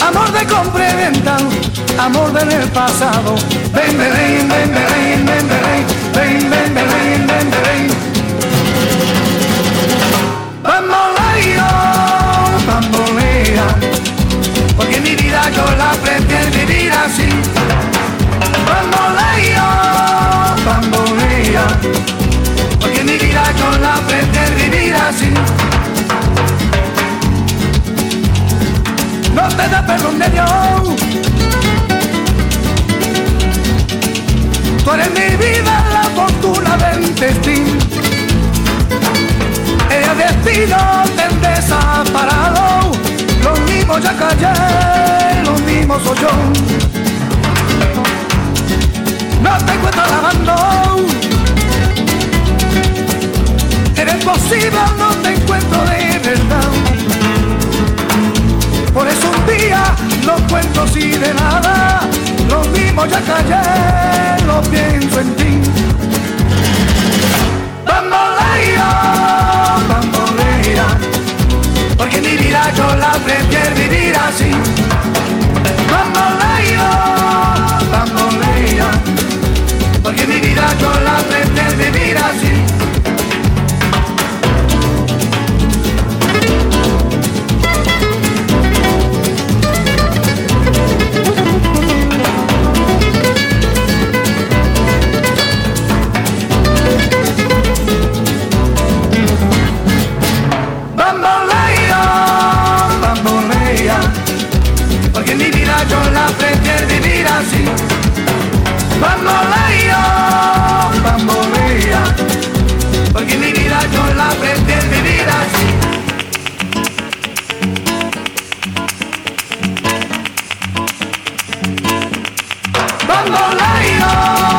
Amor de compra y venta, amor del pasado. Ven, ven, ven, ven, ven, ven, ven, ven, ven, ven, ven, ven. Bamboleo, bambolea, porque mi vida yo la prefiero vivir así. Bamboleo, bambolea, porque mi vida yo la prefiero vivir así. Te da perdón de Dios. Tú eres mi vida, la fortuna del destino. El destino te desaparado. Lo mismo ya callé, lo mismo soy yo. No te encuentro lavando. Eres posible, no te encuentro de verdad. Por eso día no cuento así de nada. Lo mismo ya callé, lo pienso en ti. Bambolea, bambolea, porque mi vida yo la prefiero vivir así. Bambolea, bambolea, porque mi vida yo la prefiero vivir porque mi vida yo la aprendí en mi vida así. Bamboleo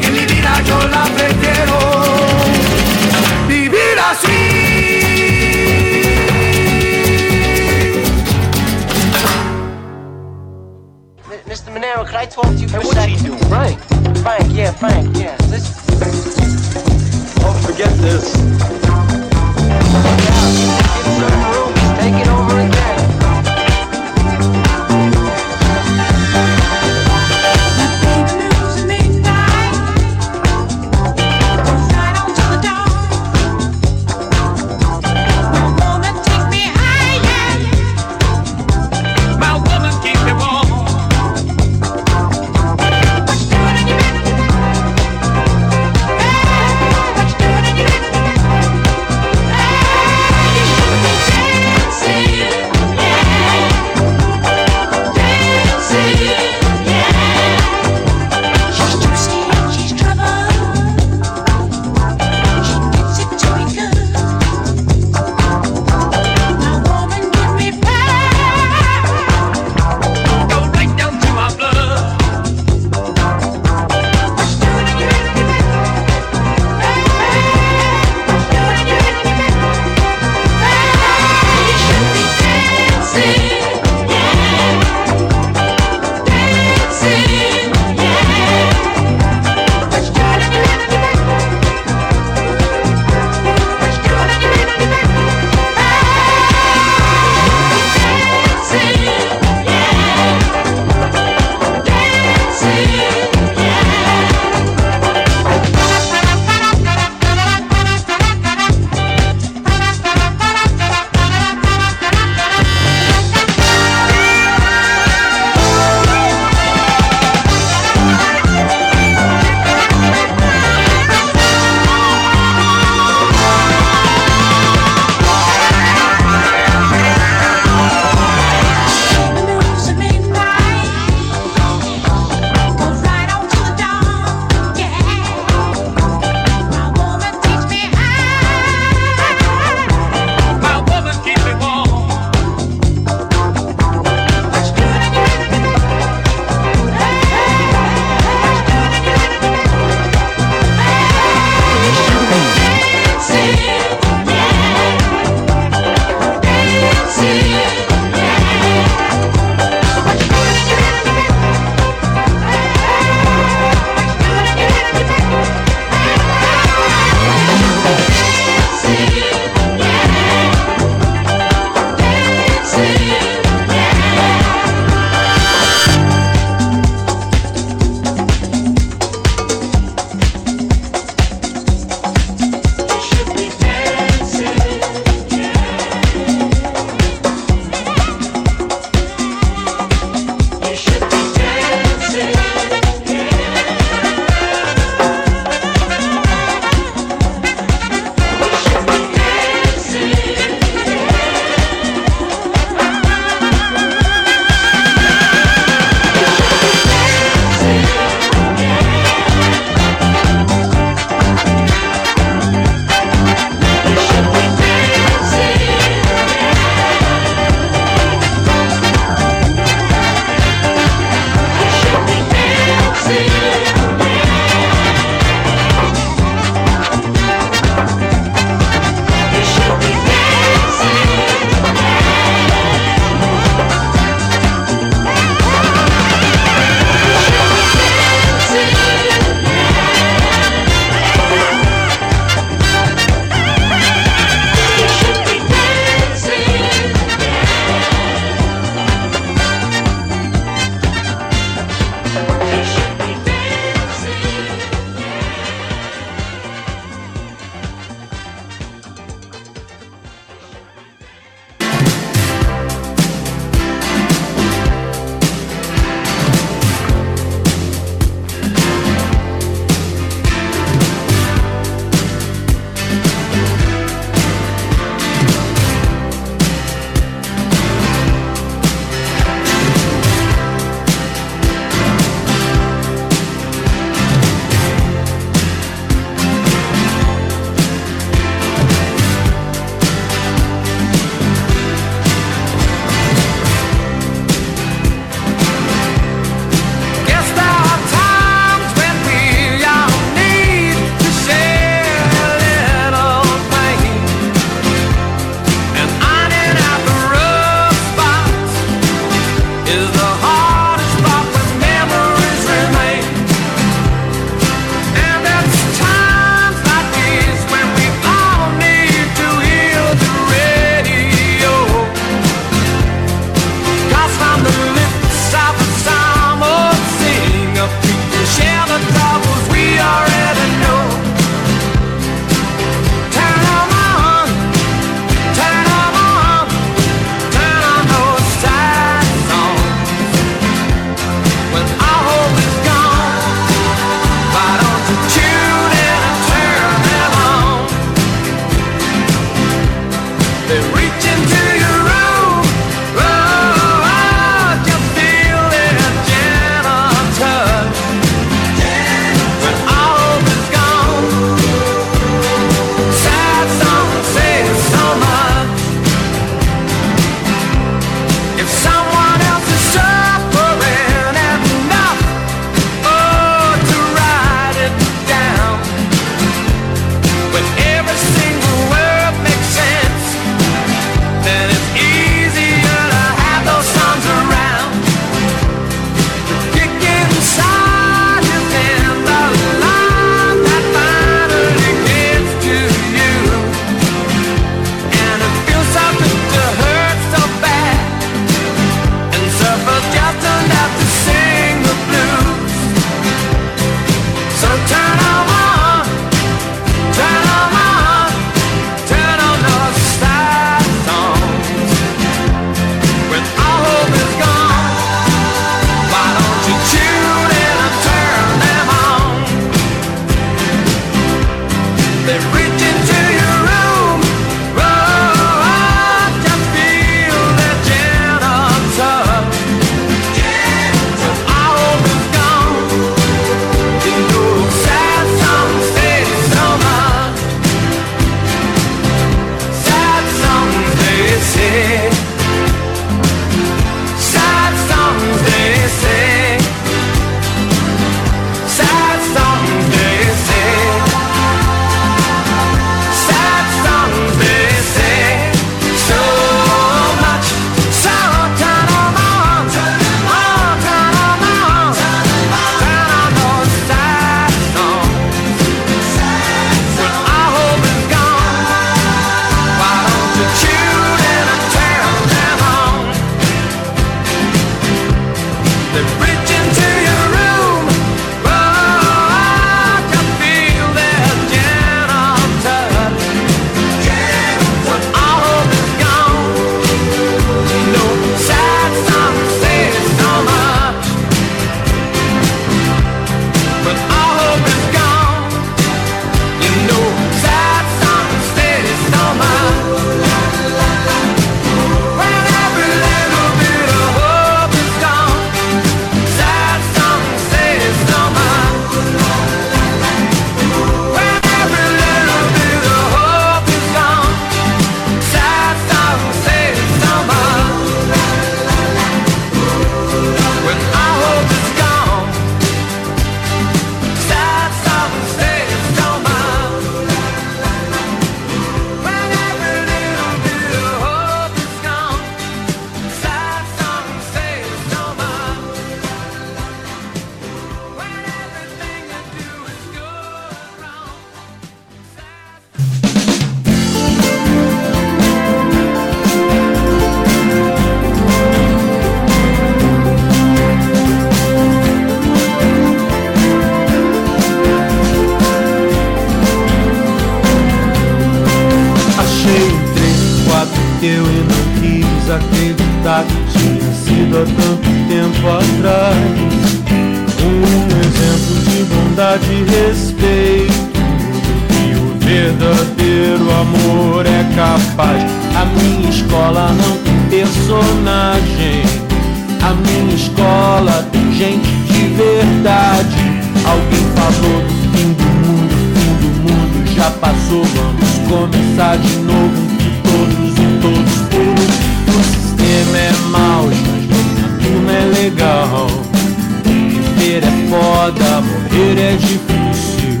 é difícil.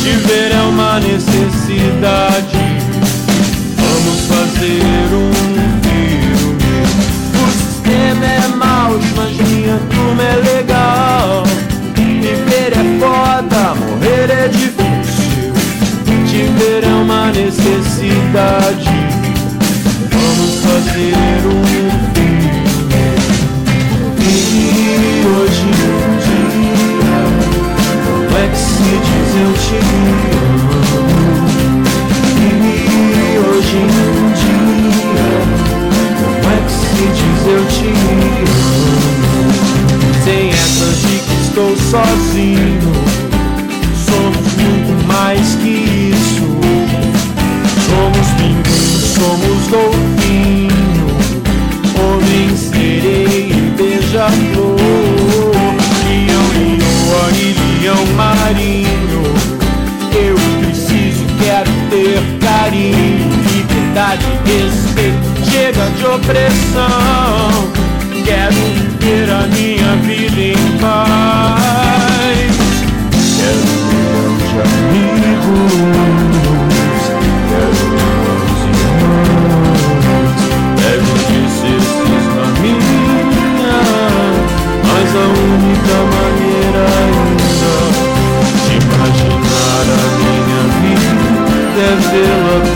Te ver é uma necessidade. Vamos fazer um filme. O sistema é mau, mas minha turma é legal. Viver é foda, morrer é difícil. Te ver é uma necessidade. Vamos fazer um filme. E hoje se diz eu te amo? E hoje um dia, como é que se diz eu te amo? Sem essas de que estou sozinho, somos muito mais que isso. Somos pinguim, somos golfinho, homem, sereia e beija-flor. Leão, leoa e leão marinho. Liberdade, respeito. Chega de opressão. Quero viver a minha vida em paz. Quero de amigos. Quero irmãos e irmãs. Pego de cestos na minha. Mas a única maneira ainda de imaginar a minha vida é vê-la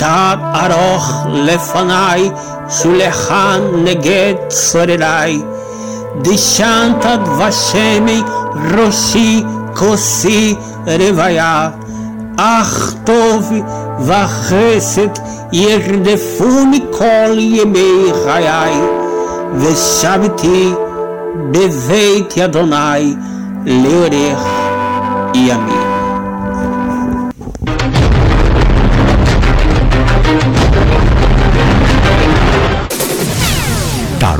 תד ארוך לפניי, שולחן נגד צורריי. דשנת דבשמי ראשי כוסי רוויה. אך טוב וחסד ירדפוני כל ימי חיי, ושבתי בבית אדוני לאורך ימים.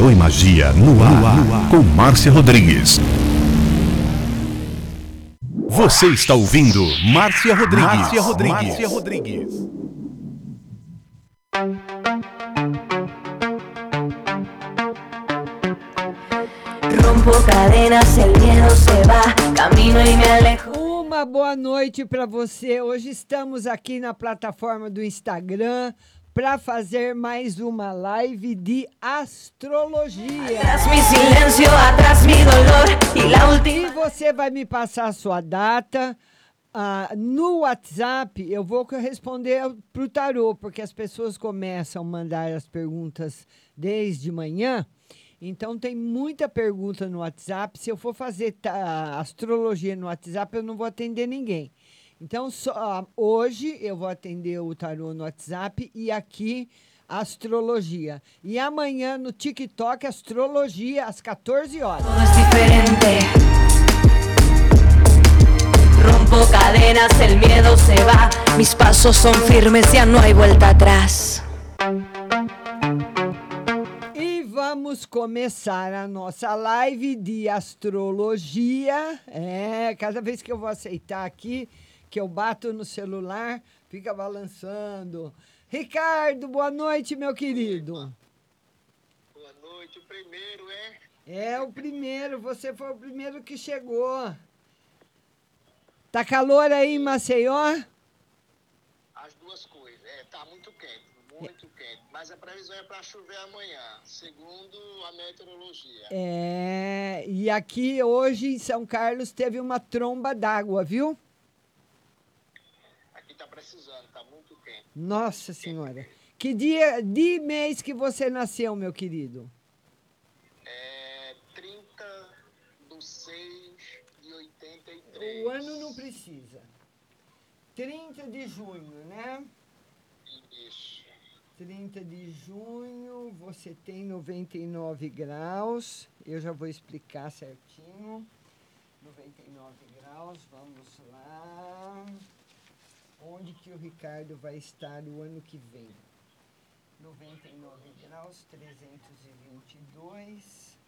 Tarô e Magia no ar, com Márcia Rodrigues. Você está ouvindo Márcia Rodrigues. Márcia Rodrigues. Márcia Rodrigues. Rompo cadenas, el miedo se va, camino y me alejo. Uma boa noite para você. Hoje estamos aqui na plataforma do Instagram para fazer mais uma live de astrologia. E você vai me passar a sua data. Ah, no WhatsApp, eu vou responder para o tarô, porque as pessoas começam a mandar as perguntas desde manhã. Então, tem muita pergunta no WhatsApp. Se eu for fazer astrologia no WhatsApp, eu não vou atender ninguém. Então, só, hoje eu vou atender o tarô no WhatsApp e aqui astrologia. E amanhã no TikTok, astrologia, às 14 horas. Todo es diferente. Rompo cadenas, el miedo se va. Mis pasos son firmes, ya no hay vuelta atrás. E vamos começar a nossa live de astrologia. É, cada vez que eu vou aceitar aqui, que eu bato no celular, fica balançando. Ricardo, boa noite, meu querido. Boa noite, o primeiro é. É o primeiro, você foi o primeiro que chegou. Tá calor aí em Maceió? As duas coisas. É, tá muito quente, muito quente. Mas a previsão é para chover amanhã, segundo a meteorologia. É, e aqui hoje em São Carlos teve uma tromba d'água, viu? Precisando, tá muito quente. Nossa Senhora. Que dia de mês que você nasceu, meu querido? É 30 do 6 de 83. O ano não precisa. 30 de junho, né? Isso. 30 de junho, você tem 99 graus. Eu já vou explicar certinho. 99 graus, vamos lá. Onde que o Ricardo vai estar o ano que vem? 99 graus, 322.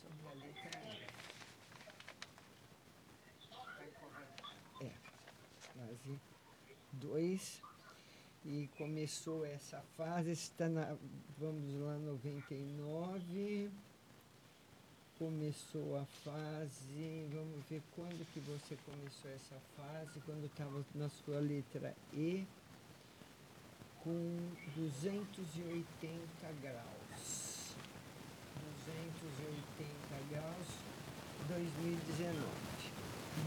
Sobre a letra E. É, quase 2. E começou essa fase, está na, vamos lá, 99. Começou a fase, vamos ver quando que você começou essa fase, quando estava na sua letra E, com 280 graus. 280 graus, 2019.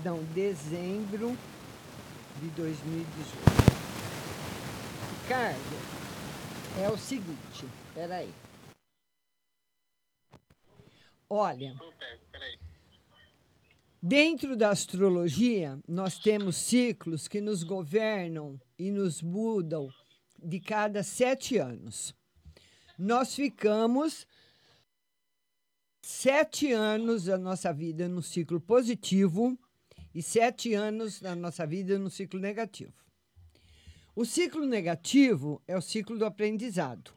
Não, dezembro de 2018. Ricardo, é o seguinte, peraí. Olha, dentro da astrologia, nós temos ciclos que nos governam e nos mudam de cada sete anos. Nós ficamos sete anos da nossa vida no ciclo positivo e sete anos da nossa vida no ciclo negativo. O ciclo negativo é o ciclo do aprendizado.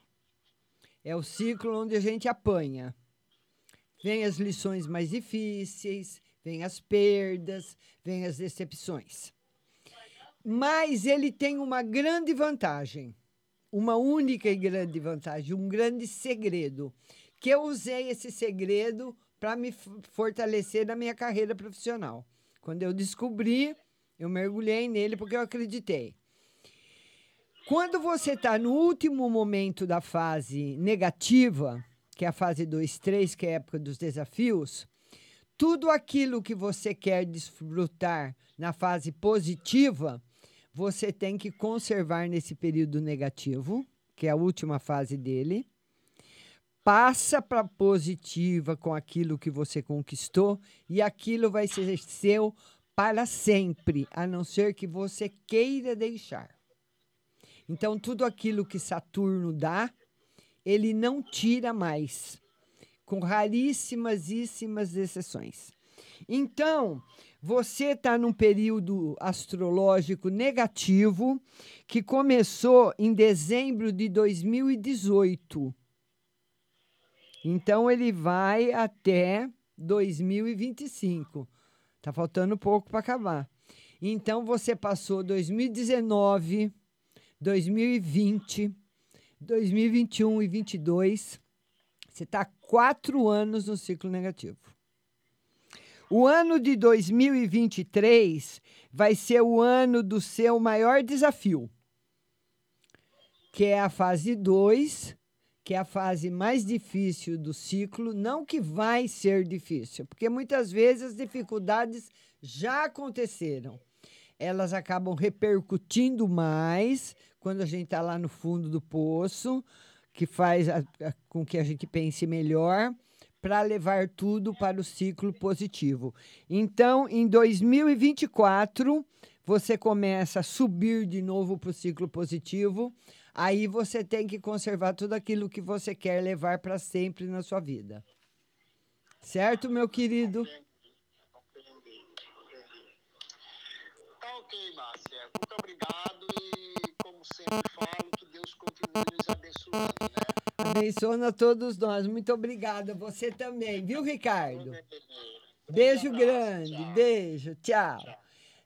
É o ciclo onde a gente apanha. Vem as lições mais difíceis, vem as perdas, vem as decepções. Mas ele tem uma grande vantagem, uma única e grande vantagem, um grande segredo, que eu usei esse segredo para me fortalecer na minha carreira profissional. Quando eu descobri, eu mergulhei nele porque eu acreditei. Quando você está no último momento da fase negativa, que é a fase 2, 3, que é a época dos desafios, tudo aquilo que você quer desfrutar na fase positiva, você tem que conservar nesse período negativo, que é a última fase dele. Passa para positiva com aquilo que você conquistou e aquilo vai ser seu para sempre, a não ser que você queira deixar. Então, tudo aquilo que Saturno dá, ele não tira mais, com raríssimas exceções. Então, você está num período astrológico negativo que começou em dezembro de 2018. Então ele vai até 2025. Tá faltando pouco para acabar. Então você passou 2019, 2020, 2021 e 2022. Você está quatro anos no ciclo negativo. O ano de 2023 vai ser o ano do seu maior desafio, que é a fase 2, que é a fase mais difícil do ciclo. Não que vai ser difícil, porque muitas vezes as dificuldades já aconteceram. Elas acabam repercutindo mais quando a gente está lá no fundo do poço, que faz a- a- com que a gente pense melhor para levar tudo para o ciclo positivo. Então, em 2024, você começa a subir de novo para o ciclo positivo. Aí você tem que conservar tudo aquilo que você quer levar para sempre na sua vida. Certo, meu querido? Tá ok, Márcia. Muito obrigado e, como sempre falo, que Deus continue nos abençoando, né? Abençoa a todos nós. Muito obrigada. Você também, viu, Ricardo? Beijo grande. Beijo. Tchau.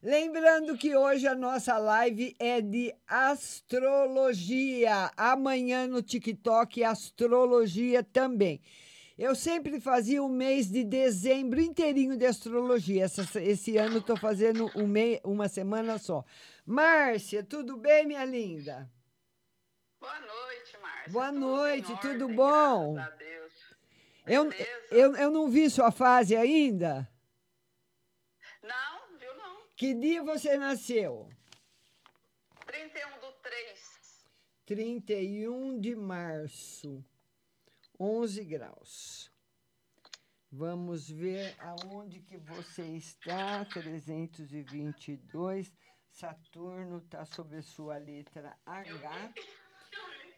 Lembrando que hoje a nossa live é de astrologia. Amanhã no TikTok, astrologia também. Eu sempre fazia o mês de dezembro inteirinho de astrologia. Essa- esse ano estou fazendo um mei, uma semana só. Márcia, tudo bem, minha linda? Boa noite, Márcia. Boa Tudo noite, em tudo ordem, bom? Graças a Deus. Eu, eu, eu não vi sua fase ainda. Não, viu não? Que dia você nasceu? 31 do 3. 31 de março, 11 graus. Vamos ver aonde que você está. 322. Saturno está sobre a sua letra H.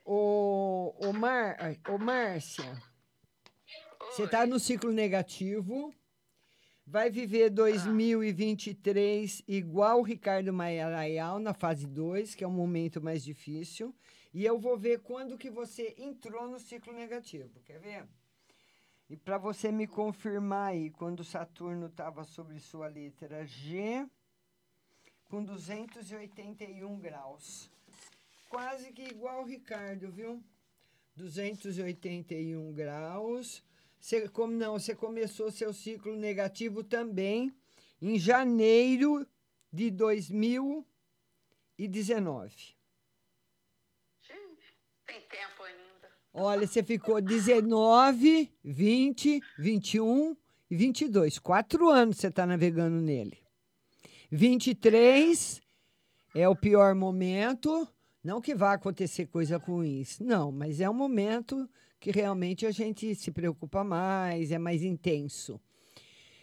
Ô, ô, Mar, ô Márcia, você está no ciclo negativo. Vai viver 2023 igual o Ricardo Maia na fase 2, que é um momento mais difícil. E eu vou ver quando que você entrou no ciclo negativo. Quer ver? E para você me confirmar aí, quando Saturno estava sobre sua letra G, com 281 graus. Quase que igual o Ricardo, viu? 281 graus. Você, como não, você começou seu ciclo negativo também em janeiro de 2019. Tem tempo ainda. Olha, você ficou 19, 20, 21 e 22. Quatro anos você está navegando nele. 23 é o pior momento. Não que vá acontecer coisa ruim, não, mas é um momento que realmente a gente se preocupa mais, é mais intenso.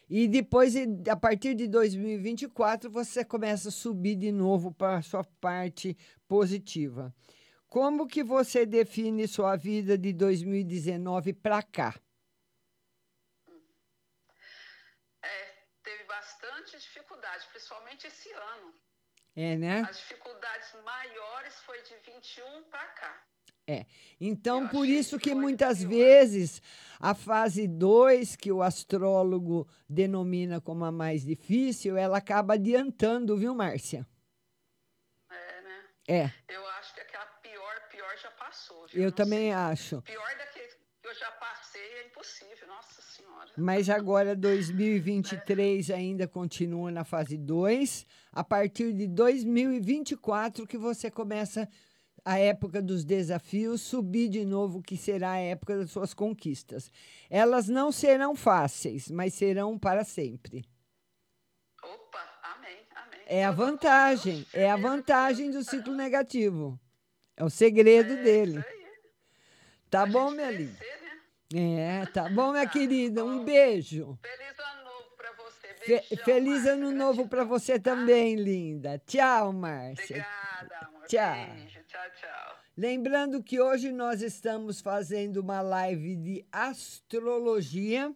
E depois, a partir de 2024, você começa a subir de novo para a sua parte positiva. Como que você define sua vida de 2019 para cá? Teve bastante dificuldade, principalmente esse ano. É, né? As dificuldades maiores foi de 21 para cá. É. Então, por isso que muitas vezes a fase 2, que o astrólogo denomina como a mais difícil, ela acaba adiantando, viu, Márcia? É, né? É, Eu acho que aquela pior, pior já passou. viu? eu Não também acho. Pior daquele que eu já passei é impossível, nossa senhora. Mas agora 2023 ainda continua na fase 2. A partir de 2024 que você começa a época dos desafios, subir de novo, que será a época das suas conquistas. Elas não serão fáceis, mas serão para sempre. Opa, amém, amém. É a vantagem, é a vantagem do ciclo negativo. É o segredo dele. Tá bom, minha linda? É, tá bom, minha querida. Um beijo. Feliz ano novo para você. Fe- feliz ano novo para você também, linda. Tchau, Márcia. Tchau. Beijo, tchau, tchau. Lembrando que hoje nós estamos fazendo uma live de astrologia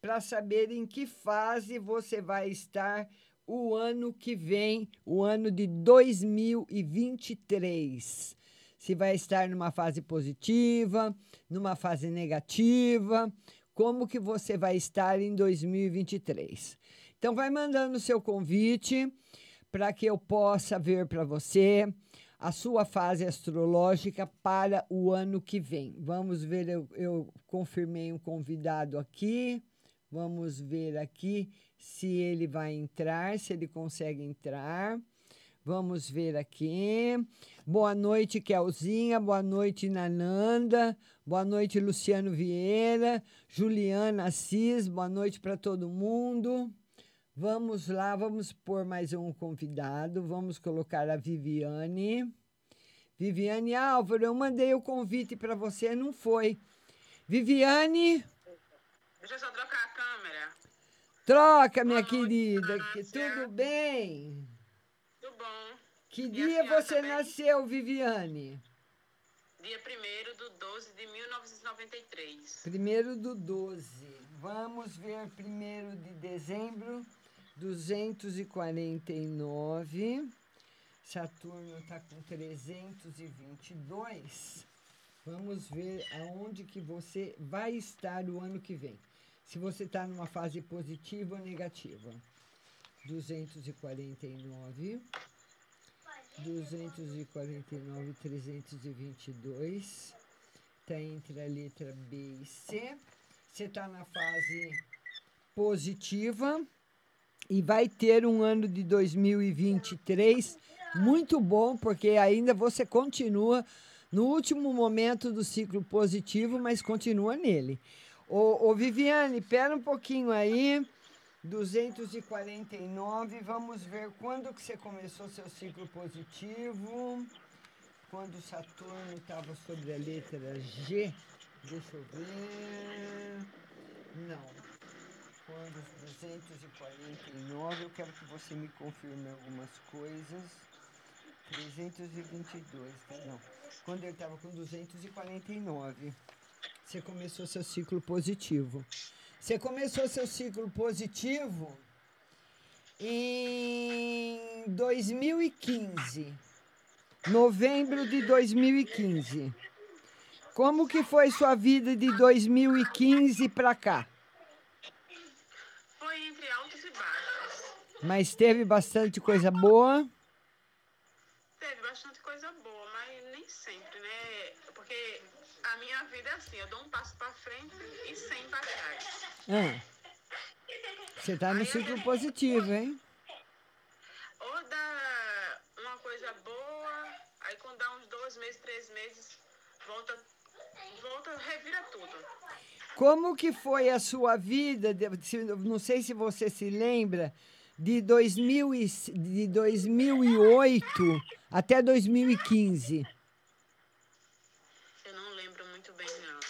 para saber em que fase você vai estar o ano que vem, o ano de 2023. Se vai estar numa fase positiva, numa fase negativa, como que você vai estar em 2023. Então vai mandando o seu convite para que eu possa ver para você a sua fase astrológica para o ano que vem. Vamos ver, eu, eu confirmei um convidado aqui. Vamos ver aqui se ele vai entrar, se ele consegue entrar. Vamos ver aqui. Boa noite, Kelzinha. Boa noite, Nananda. Boa noite, Luciano Vieira. Juliana Assis. Boa noite para todo mundo. Vamos lá, vamos pôr mais um convidado. Vamos colocar a Viviane. Viviane Álvaro, eu mandei o convite para você, não foi. Viviane. Deixa eu só trocar a câmera. Troca, minha querida. Que tudo bem? Que dia você nasceu, Viviane? Dia 1 do 12 de 1993. Primeiro do 12. Vamos ver primeiro de dezembro, 249. Saturno está com 322. Vamos ver aonde que você vai estar o ano que vem. Se você está numa fase positiva ou negativa. 249. 249, 322. Está entre a letra B e C. Você está na fase positiva e vai ter um ano de 2023 muito bom, porque ainda você continua no último momento do ciclo positivo, mas continua nele. Ô, ô Viviane, pera um pouquinho aí. 249, vamos ver quando que você começou seu ciclo positivo. Quando Saturno estava sobre a letra G. Deixa eu ver. Não. Quando 249, eu quero que você me confirme algumas coisas. 322, tá? Não. Quando ele estava com 249, você começou seu ciclo positivo. Você começou seu ciclo positivo em 2015. Novembro de 2015. Como que foi sua vida de 2015 para cá? Foi entre altos e baixos. Mas teve bastante coisa boa? Teve bastante coisa boa, mas nem sempre, né? Porque a minha vida é assim, eu dou um passo para frente e cem para trás. Ah. Você está no ciclo positivo, hein? Ou dá uma coisa boa, aí quando dá uns dois meses, três meses, volta, volta, revira tudo. Como que foi a sua vida? Não sei se você se lembra de, 2000 e, de 2008 até 2015. Eu não lembro muito bem, não.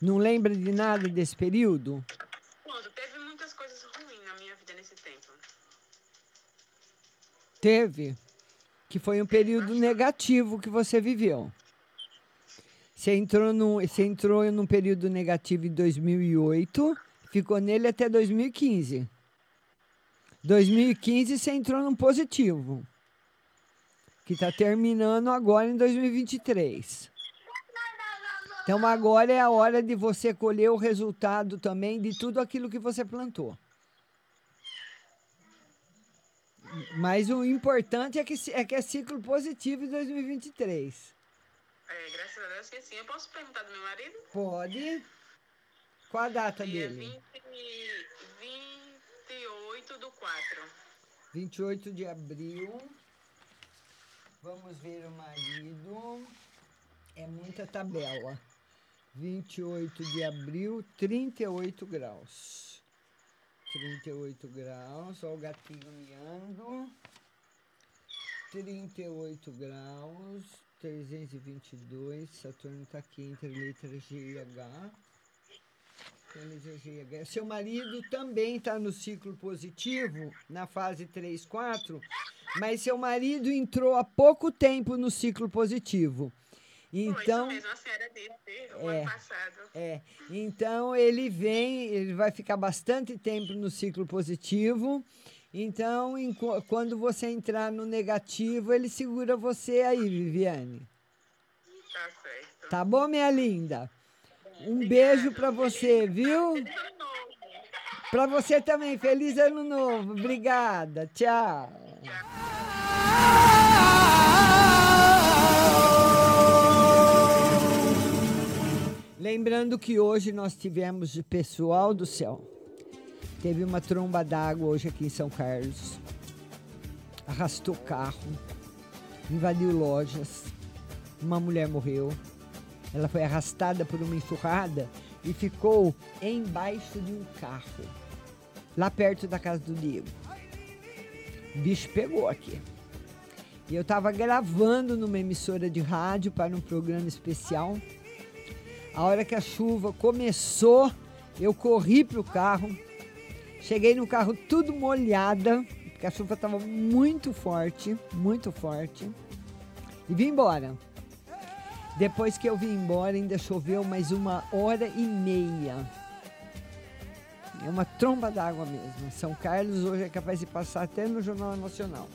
Não lembra de nada desse período? Quando teve muitas coisas ruins na minha vida nesse tempo. Teve. Que foi um período negativo que você viveu. Você entrou, num, você entrou num período negativo em 2008, ficou nele até 2015. 2015 você entrou num positivo, que está terminando agora em 2023. Então agora é a hora de você colher o resultado também de tudo aquilo que você plantou. Mas o importante é que, é que é ciclo positivo em 2023. É, graças a Deus que sim. Eu posso perguntar do meu marido? Pode. Qual a data Dia dele? 20, 28 do 4. 28 de abril. Vamos ver o marido. É muita tabela. 28 de abril, 38 graus. 38 graus, olha o gatinho miando. 38 graus, 322. Saturno está aqui entre letras G e H. Letra G e H. Seu marido também está no ciclo positivo, na fase 3, 4, mas seu marido entrou há pouco tempo no ciclo positivo. Então, Foi isso mesmo, a senhora disse o É. ano passado. é, então ele vem, ele vai ficar bastante tempo no ciclo positivo. Então, enqu- quando você entrar no negativo, ele segura você aí, Viviane. Tá bom, minha linda? Um beijo pra você, viu? Pra você também. Feliz ano novo. Obrigada. Tchau. Lembrando que hoje nós tivemos de pessoal do céu. Teve uma tromba d'água hoje aqui em São Carlos. Arrastou carro, invadiu lojas. Uma mulher morreu. Ela foi arrastada por uma enxurrada e ficou embaixo de um carro, lá perto da casa do Diego. O bicho pegou aqui. E eu estava gravando numa emissora de rádio para um programa especial. A hora que a chuva começou, eu corri pro carro. Cheguei no carro tudo molhada, porque a chuva estava muito forte, muito forte. E vim embora. Depois que eu vim embora, ainda choveu mais uma hora e meia. É uma tromba d'água mesmo. São Carlos hoje é capaz de passar até no Jornal Nacional.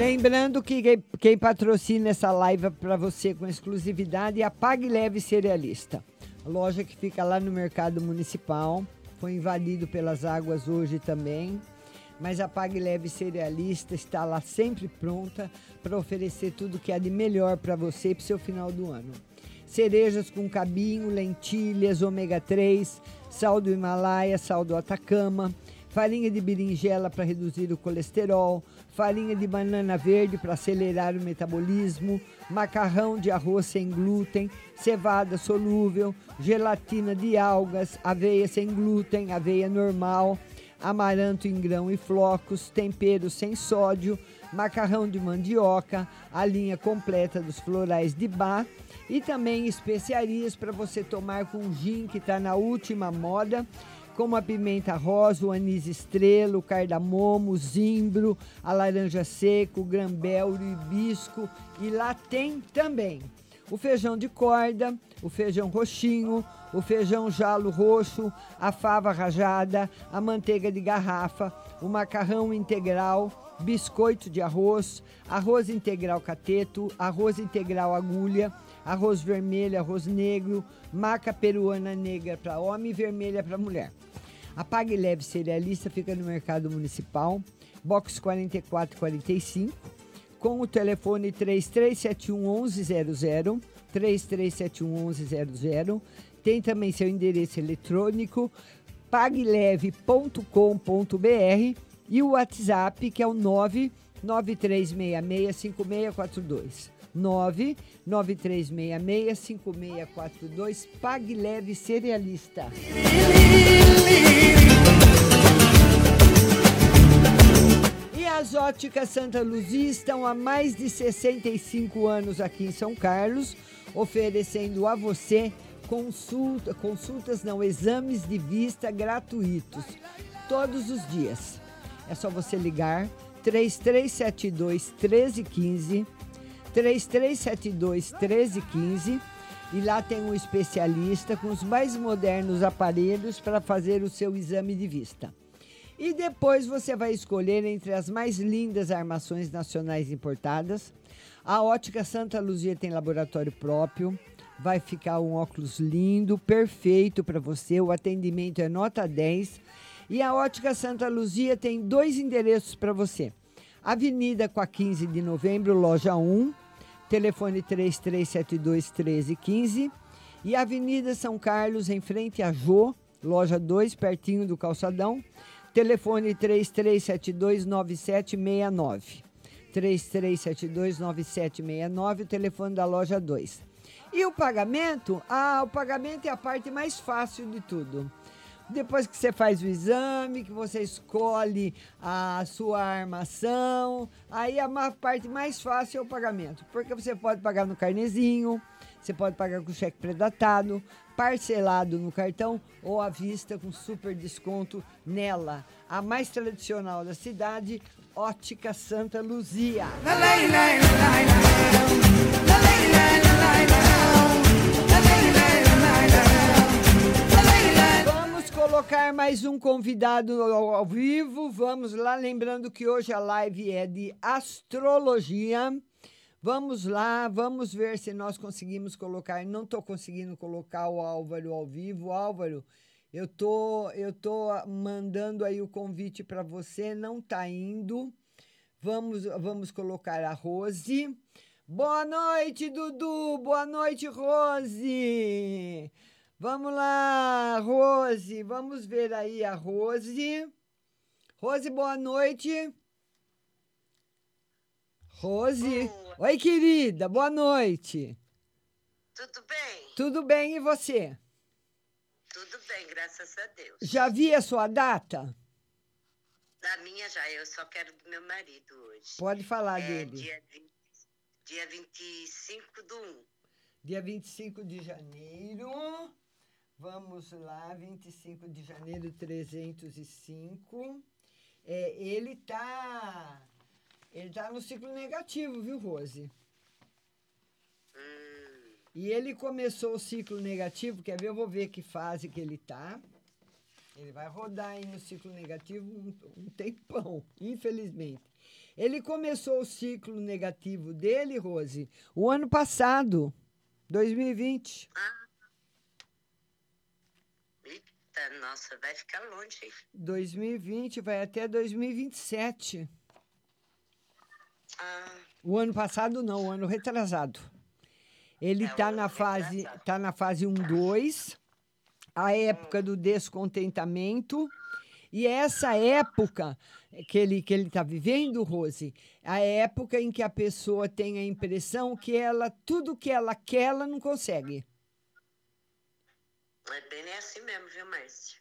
Lembrando que quem- patrocina essa live para você com exclusividade é a Pague Leve Cerealista. A loja que fica lá no Mercado Municipal. Foi invadido pelas águas hoje também. Mas a Pague Leve Cerealista está lá sempre pronta para oferecer tudo que há de melhor para você e para o seu final do ano. Cerejas com cabinho, lentilhas, ômega 3, sal do Himalaia, sal do Atacama, farinha de berinjela para reduzir o colesterol, farinha de banana verde para acelerar o metabolismo, macarrão de arroz sem glúten, cevada solúvel, gelatina de algas, aveia sem glúten, aveia normal, amaranto em grão e flocos, tempero sem sódio, macarrão de mandioca, a linha completa dos florais de bar e também especiarias para você tomar com gin que está na última moda, como a pimenta rosa, o anis estrela, o cardamomo, o zimbro, a laranja seco, o grambel, o hibisco e lá tem também o feijão de corda, o feijão roxinho, o feijão jalo roxo, a fava rajada, a manteiga de garrafa, o macarrão integral, biscoito de arroz, arroz integral cateto, arroz integral agulha, arroz vermelho, arroz negro, maca peruana negra para homem e vermelha para mulher. A Pague Leve Cerealista fica no Mercado Municipal, box 4445 com o telefone 3371 1100, 3371 1100. Tem também seu endereço eletrônico pagleve.com.br e o WhatsApp que é o 993665642. 993665642 Pague Leve Cerealista. E as óticas Santa Luzia estão há mais de 65 anos aqui em São Carlos, oferecendo a você consulta, consultas não, exames de vista gratuitos todos os dias. É só você ligar 3372 1315 3372 1315 e lá tem um especialista com os mais modernos aparelhos para fazer o seu exame de vista. E depois você vai escolher entre as mais lindas armações nacionais importadas. A Ótica Santa Luzia tem laboratório próprio. Vai ficar um óculos lindo, perfeito para você. O atendimento é nota 10. E a Ótica Santa Luzia tem dois endereços para você. Avenida com a 15 de novembro, loja 1, telefone 3372 1315. E Avenida São Carlos, em frente a Jô, loja 2, pertinho do calçadão. Telefone 33729769. 33729769, o telefone da loja 2. E o pagamento? Ah, o pagamento é a parte mais fácil de tudo. Depois que você faz o exame, que você escolhe a sua armação, aí a parte mais fácil é o pagamento. Porque você pode pagar no carnezinho, você pode pagar com cheque predatado, parcelado no cartão ou à vista com super desconto nela. A mais tradicional da cidade, Ótica Santa Luzia. Colocar mais um convidado ao, ao vivo. Vamos lá, lembrando que hoje a live é de astrologia. Vamos lá, vamos ver se nós conseguimos colocar. Não estou conseguindo colocar o Álvaro ao vivo. Álvaro, eu tô, eu tô mandando aí o convite para você, não tá indo. Vamos, vamos colocar a Rose. Boa noite, Dudu. Boa noite, Rose. Vamos lá, Rose. Vamos ver aí a Rose. Rose, boa noite. Rose. Oi, querida. Boa noite. Tudo bem? Tudo bem e você? Tudo bem, graças a Deus. Já vi a sua data? Da minha já, eu só quero do meu marido hoje. Pode falar é, dele. Dia, 20, dia 25 do 1. Dia 25 de janeiro. Vamos lá, 25 de janeiro, 305. É, ele tá. Ele tá no ciclo negativo, viu, Rose? Hum. E ele começou o ciclo negativo, quer ver? Eu vou ver que fase que ele tá. Ele vai rodar aí no ciclo negativo um, um tempão, infelizmente. Ele começou o ciclo negativo dele, Rose, o ano passado, 2020. Ah. Eita, nossa, vai ficar longe, hein? 2020 vai até 2027. Ah, O ano passado não, o ano retrasado. Ele É, está o na ano fase, tá na fase 1 2, a época do descontentamento. E essa época que ele que ele está vivendo, Rose, a época em que a pessoa tem a impressão que ela tudo que ela quer, ela não consegue. É bem assim mesmo, viu, Márcia?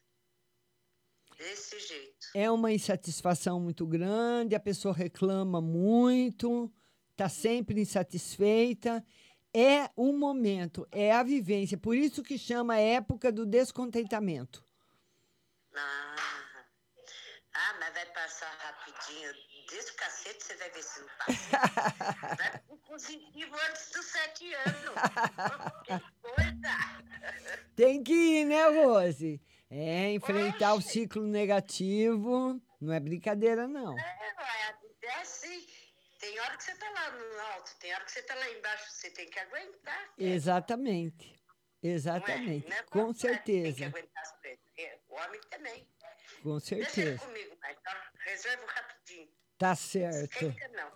Desse jeito. É uma insatisfação muito grande, a pessoa reclama muito, está sempre insatisfeita. É o momento, é a vivência. Por isso que chama a época do descontentamento. Ah, ah, mas vai passar rapidinho. Desse cacete você vai ver se não passa. vai pro positivo antes dos sete anos. que coisa! Tem que ir, né, Rose? É, enfrentar o ciclo negativo. Não é brincadeira, não. É, é assim. Tem hora que você tá lá no alto, tem hora que você tá lá embaixo, você tem que aguentar. Exatamente. Exatamente. Não é Com Tem que certeza. aguentar as coisas. É, O homem também. Com Deixa certeza. comigo, mas tá? Reserva rapidinho. Tá certo. Esquenta não.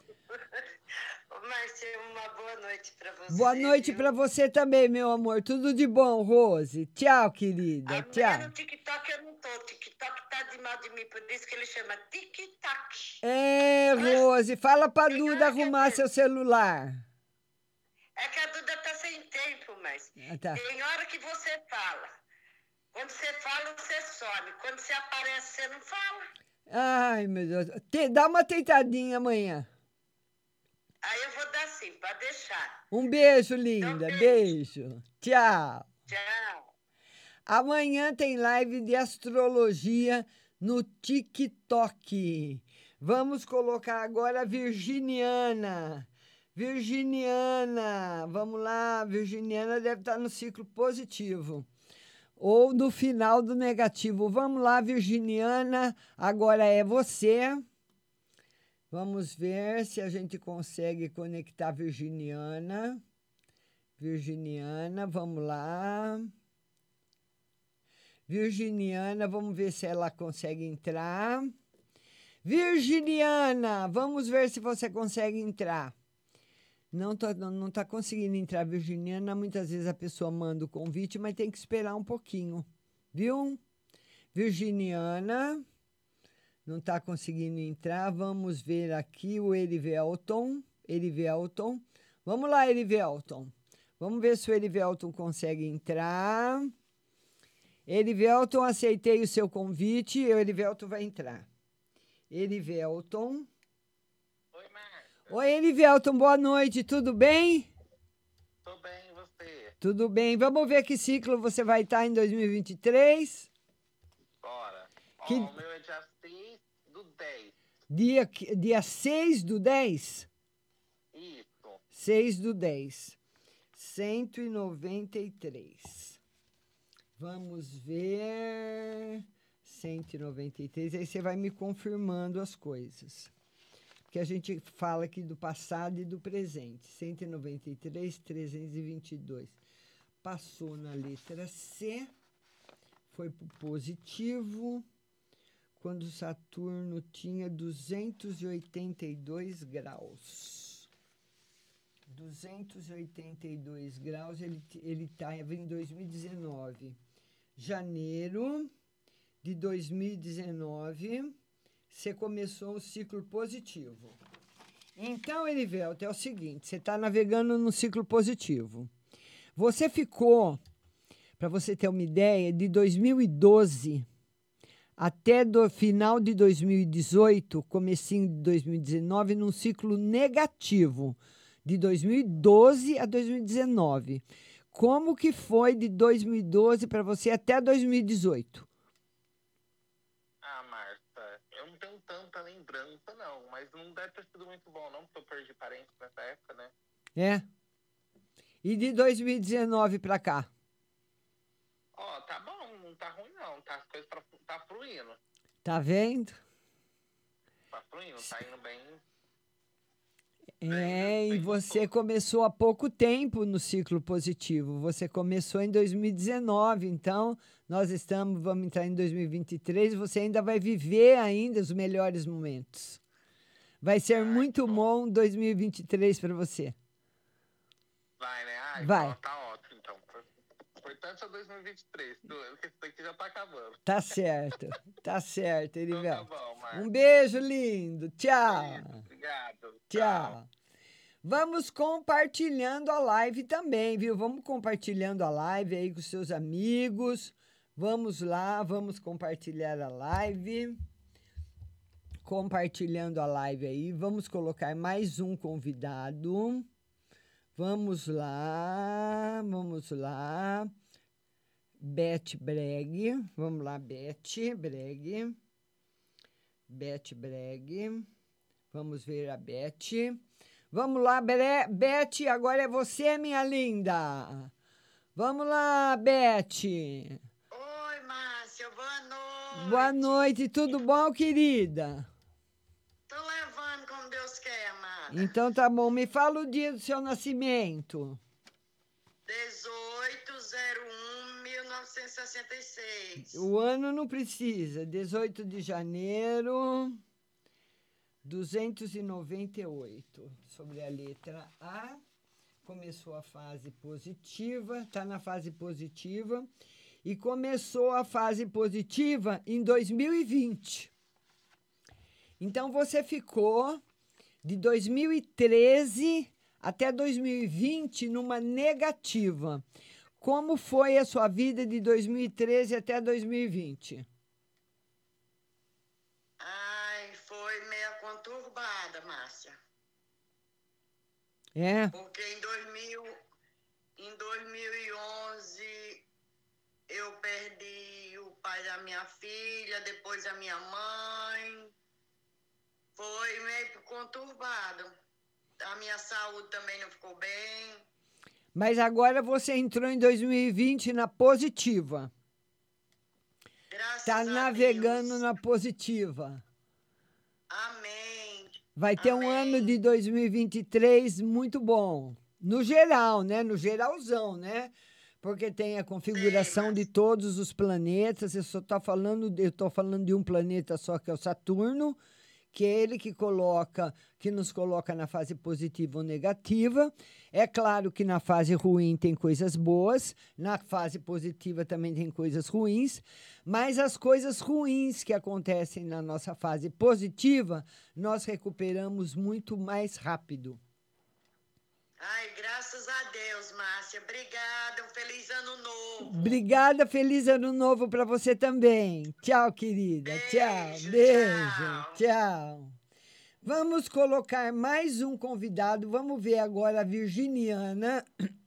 Ô, Márcia, uma boa noite pra você. Boa noite para você também, meu amor. Tudo de bom, Rose. Tchau, querida. Amanhã Tchau. no TikTok eu não tô. O TikTok tá de mal de mim, por isso que ele chama TikTok. É, Rose, fala pra Duda arrumar seu celular. É que a Duda tá sem tempo, mas Ah, tá. tem hora que você fala. Quando você fala, você some. Quando você aparece, você não fala. Ai, meu Deus. Te- dá uma tentadinha amanhã. Aí eu vou dar sim, pode deixar. Um beijo, linda. Beijo. Tchau. Tchau. Amanhã tem live de astrologia no TikTok. Vamos colocar agora a Virginiana. Virginiana, vamos lá. Virginiana deve estar no ciclo positivo ou no final do negativo. Vamos lá, Virginiana. Agora é você. Vamos ver se a gente consegue conectar Virginiana. Virginiana, vamos lá. Virginiana, vamos ver se ela consegue entrar. Virginiana, vamos ver se você consegue entrar. Não está não, não tá conseguindo entrar, Virginiana. Muitas vezes a pessoa manda o convite, mas tem que esperar um pouquinho, viu? Virginiana, não está conseguindo entrar. Vamos ver aqui o Erivelton. Erivelton. Vamos lá, Erivelton. Vamos ver se o Erivelton consegue entrar. Erivelton, aceitei o seu convite. O Erivelton vai entrar. Erivelton. Oi, Erivelton, boa noite, tudo bem? Tô bem, e você? Tudo bem. Vamos ver que ciclo você vai estar em 2023? Bora. Que- Ó, o meu é dia 6 do 10. Dia, dia 6 do 10? Isso. 6 do 10. 193. Vamos ver. 193. Aí você vai me confirmando as coisas. Porque a gente fala aqui do passado e do presente. 193, 322. Passou na letra C, foi para o positivo, quando Saturno tinha 282 graus. 282 graus, ele ele estava em 2019. Janeiro de 2019, você começou o ciclo positivo. Então, Erivelto, é o seguinte: você está navegando no ciclo positivo. Você ficou, para você ter uma ideia, de 2012 até do final de 2018, comecinho de 2019, num ciclo negativo, de 2012 a 2019. Como que foi de 2012 para você até 2018? Ah, Marta, eu não tenho tanta lembrança, não. Deve ter sido muito bom, não, porque eu perdi parentes nessa época, né? É? E de 2019 para cá? Ó, tá bom, não tá ruim, não. Tá, as coisas tá, tá fluindo. Tá vendo? Tá fluindo, tá indo bem. É, e você começou há pouco tempo no ciclo positivo. Você começou em 2019, então nós estamos, vamos entrar em 2023, você ainda vai viver ainda os melhores momentos. Vai ser muito bom 2023 para você. Vai, né? Ah, Vai. Então, tá ótimo, então. Importante é 2023, porque isso daqui já tá acabando. Tá certo, tá certo, Então tá Erivel. bom. Um beijo lindo, tchau. Obrigado. Tchau. Vamos compartilhando a live também, viu? Vamos compartilhando a live aí com seus amigos. Vamos lá, vamos compartilhar a live. Compartilhando a live aí. Vamos colocar mais um convidado. Vamos lá, vamos lá. Beth Breg. Vamos lá, Beth Breg. Beth Breg. Vamos ver a Beth. Vamos lá, Bre- Beth, agora é você, minha linda. Vamos lá, Beth. Oi, Márcia, boa noite. Boa noite, tudo bom, querida? Tô levando como Deus quer, amada. Então tá bom, me fala o dia do seu nascimento. 1801-1966. O ano não precisa. 18 de janeiro, 298. Sobre a letra A. Começou a fase positiva, está na fase positiva. E começou a fase positiva em 2020. Então você ficou de 2013 até 2020 numa negativa. Como foi a sua vida de 2013 até 2020? Ai, foi meio conturbada, Márcia. É? Porque em, 2000, em 2011 eu perdi o pai da minha filha, depois a minha mãe. Foi meio conturbado. A minha saúde também não ficou bem. Mas agora você entrou em 2020 na positiva. Graças Tá navegando Deus. na positiva. Amém. Vai ter um ano de 2023 muito bom. No geral, né? No geralzão, né? Porque tem a configuração de todos os planetas. Eu só tô falando, eu tô falando de um planeta só que é o Saturno, que é ele que coloca, que nos coloca na fase positiva ou negativa. É claro que na fase ruim tem coisas boas, na fase positiva também tem coisas ruins, mas as coisas ruins que acontecem na nossa fase positiva, nós recuperamos muito mais rápido. Ai, graças a Deus, Márcia. Obrigada. Um feliz ano novo. Obrigada, feliz ano novo para você também. Tchau, querida. tchau. Beijo. Tchau. Vamos colocar mais um convidado. Vamos ver agora a Virginiana.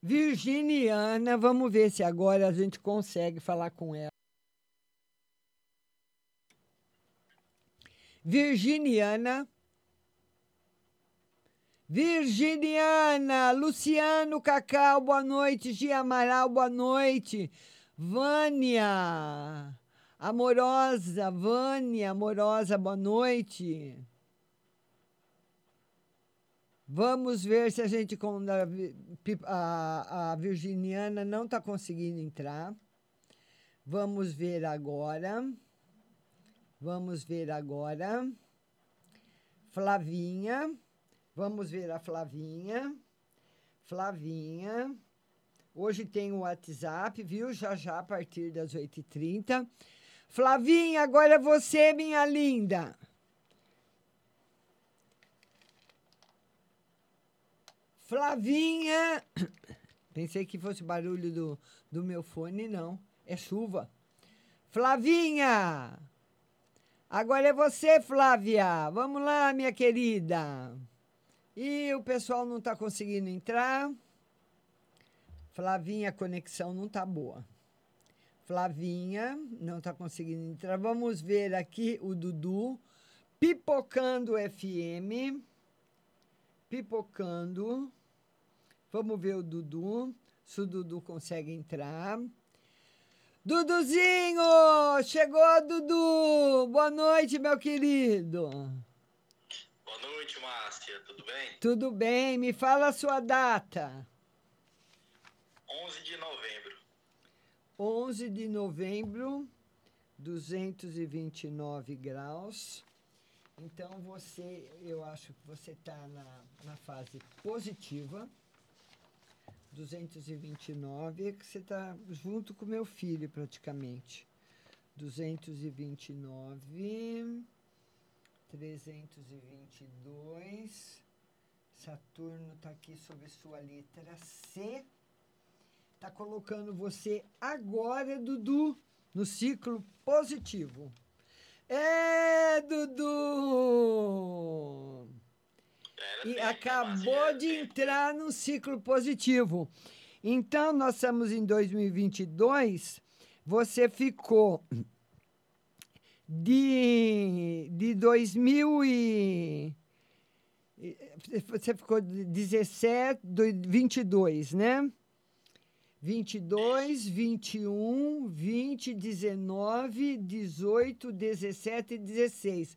Virginiana, vamos ver se agora a gente consegue falar com ela. Virginiana. Virginiana, Luciano Cacau, boa noite. Gia Amaral, boa noite. Vânia, Amorosa, Vânia, amorosa, boa noite. Vamos ver se a gente, com a, a, a Virginiana não está conseguindo entrar. Vamos ver agora. Vamos ver agora. Flavinha. Vamos ver a Flavinha. Flavinha. Hoje tem o WhatsApp, viu? Já já a partir das 8h30. Flavinha, agora é você, minha linda. Flavinha. Pensei que fosse barulho do, do meu fone, não. É chuva. Flavinha! Agora é você, Flávia. Vamos lá, minha querida. E o pessoal não está conseguindo entrar. Flavinha, a conexão não está boa. Flavinha, não está conseguindo entrar. Vamos ver aqui o Dudu. Pipocando FM. Pipocando. Vamos ver o Dudu. Se o Dudu consegue entrar. Duduzinho! Chegou, Dudu! Boa noite, meu querido. Boa noite, Márcia. Tudo bem? Tudo bem? Me fala a sua data. 11 de novembro. 11 de novembro, 229 graus. Então você, eu acho que você está na, na fase positiva. 229, é que você está junto com meu filho praticamente. 229, 322. Saturno está aqui sobre sua letra C. Está colocando você agora, Dudu, no ciclo positivo. É, Dudu! E acabou de entrar no ciclo positivo. Então, nós estamos em 2022. Você ficou de, de 2000 e... Você ficou de 17, do- 22, né? 22, 21, 20, 19, 18, 17 e 16.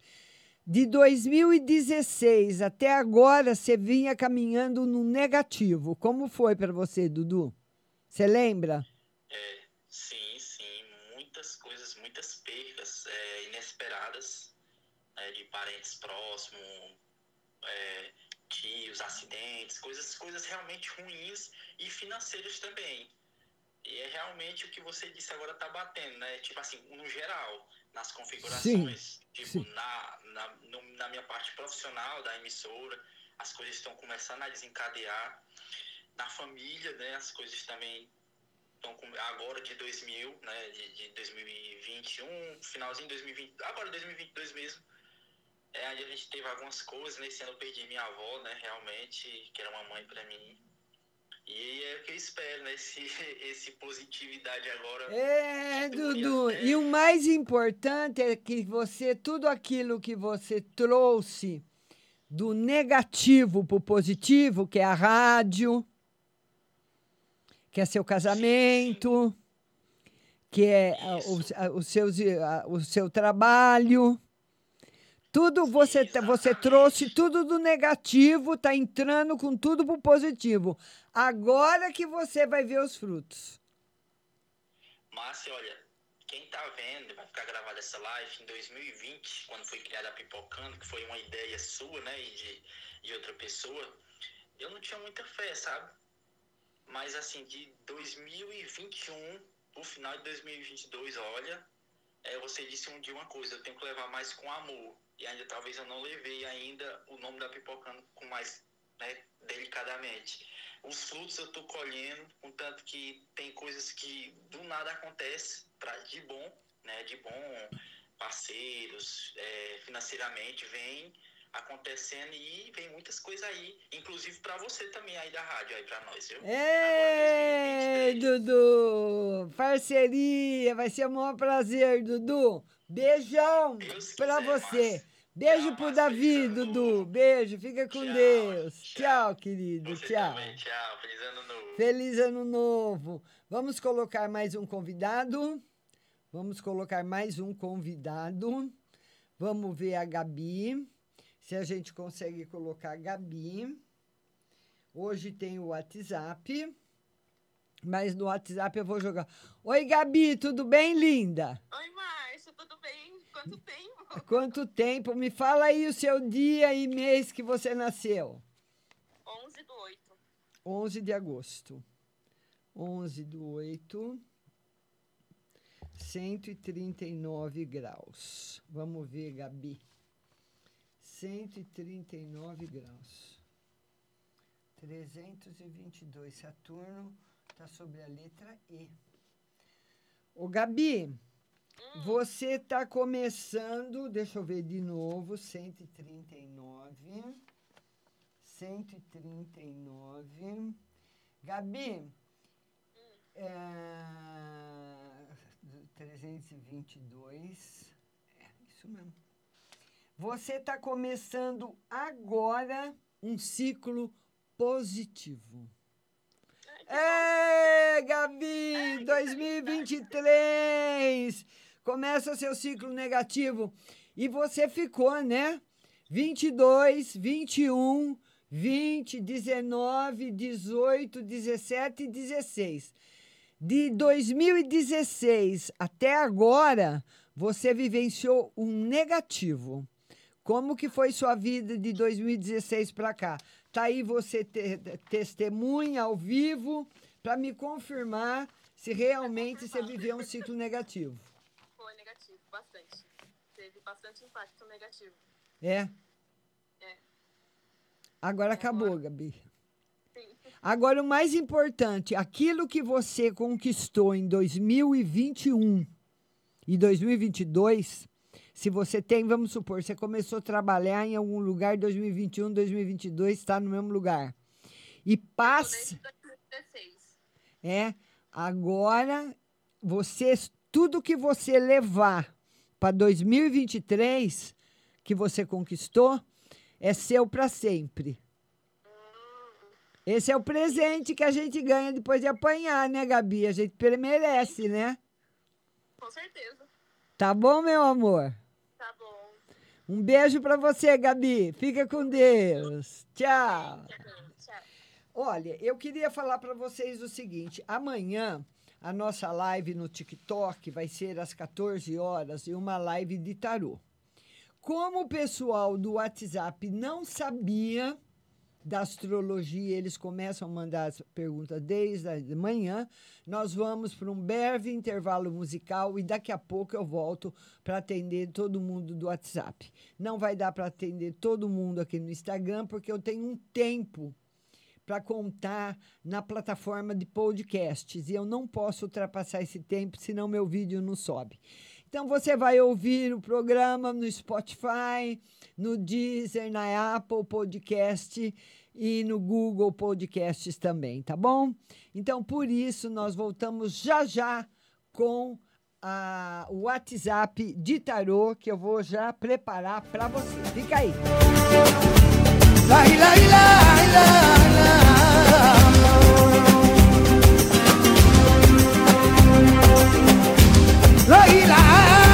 De 2016 até agora, você vinha caminhando no negativo. Como foi para você, Dudu? Você lembra? É, sim, sim. Muitas coisas, muitas é, inesperadas né, de parentes próximos, é, tios, acidentes, coisas, coisas realmente ruins e financeiras também. E é realmente o que você disse agora tá batendo, né? Tipo assim, no geral, nas configurações, tipo, sim. Na, na, no- na minha parte profissional da emissora, as coisas estão começando a desencadear. Na família, né? As coisas também estão agora de 2000, né? De, de 2021, finalzinho de 2020, agora 2022 mesmo. É, a gente teve algumas coisas, nesse ano eu perdi minha avó, né, realmente, que era uma mãe pra mim. E é o que eu espero, né, esse, esse positividade agora. É, Dudu. E o mais importante é que você, tudo aquilo que você trouxe do negativo para o positivo, que é a rádio, que é seu casamento, que é ah, o, a- os seus, ah, o seu trabalho. Tudo você, você trouxe tudo do negativo, está entrando com tudo para o positivo. Agora que você vai ver os frutos. Márcia, olha, quem tá vendo, vai ficar gravada essa live em 2020, quando foi criada a Pipocando, que foi uma ideia sua, né, e de, de outra pessoa, eu não tinha muita fé, sabe? Mas assim, de 2021 pro final de 2022, olha, é, você disse um dia uma coisa, eu tenho que levar mais com amor. E ainda talvez eu não levei ainda o nome da Pipocando com mais, né, delicadamente. Os frutos eu tô colhendo, contanto que tem coisas que do nada acontece pra, de bom, né, de bom, parceiros, é, financeiramente, vem acontecendo e vem muitas coisas aí, inclusive pra você também aí da rádio, aí pra nós, viu? Ei, Dudu! Parceria! Vai ser um maior prazer, Dudu! Beijão pra você! Beijo pro Davi, Dudu! Beijo, fica com Deus! Tchau, querido! Tchau! Tchau, feliz ano novo. Feliz ano novo! Vamos colocar mais um convidado. Vamos colocar mais um convidado. Vamos ver a Gabi. Se a gente consegue colocar a Gabi. Hoje tem o WhatsApp. Mas no WhatsApp eu vou jogar. Oi, Gabi, tudo bem, linda? Oi, Márcia, tudo bem? Quanto tempo? Quanto tempo? Me fala aí o seu dia e mês que você nasceu. 11 do 8. 11 de agosto. 11 do 8. 139 graus. Vamos ver, Gabi. 139 graus. 322. Saturno está sobre a letra E. Ô, Gabi, você está começando. Deixa eu ver de novo. 139. 139. Gabi, é, 322. É, isso mesmo. Você está começando agora um ciclo positivo. Ê, Gabi, 2023! Começa seu ciclo negativo. E você ficou, né? 22, 21, 20, 19, 18, 17 e 16. De 2016 até agora, você vivenciou um negativo. Como que foi sua vida de 2016 para cá? Tá aí você te, testemunha ao vivo para me confirmar se realmente você viveu um ciclo negativo. Foi negativo, bastante. Teve bastante impacto negativo. É? É. Agora acabou, Gabi. Agora, o mais importante, aquilo que você conquistou em 2021 e 2022, se você tem, vamos supor, você começou a trabalhar em algum lugar em 2021, 2022, está no mesmo lugar. E passa. 2016. É, agora você tudo que você levar para 2023 que você conquistou é seu para sempre. Esse é o presente que a gente ganha depois de apanhar, né, Gabi? A gente merece, né? Com certeza. Tá bom, meu amor? Um beijo para você, Gabi. Fica com Deus. Tchau. Olha, eu queria falar para vocês o seguinte: amanhã a nossa live no TikTok vai ser às 14 horas e uma live de tarô. Como o pessoal do WhatsApp não sabia da astrologia, eles começam a mandar as perguntas desde a manhã. Nós vamos para um breve intervalo musical e daqui a pouco eu volto para atender todo mundo do WhatsApp. Não vai dar para atender todo mundo aqui no Instagram, porque eu tenho um tempo para contar na plataforma de podcasts e eu não posso ultrapassar esse tempo, senão meu vídeo não sobe. Então você vai ouvir o programa no Spotify, no Deezer, na Apple Podcast e no Google Podcasts também, tá bom? Então por isso nós voltamos já já com a, o WhatsApp de tarô que eu vou já preparar para você. Fica aí. La, la, la, la, la, 来一来。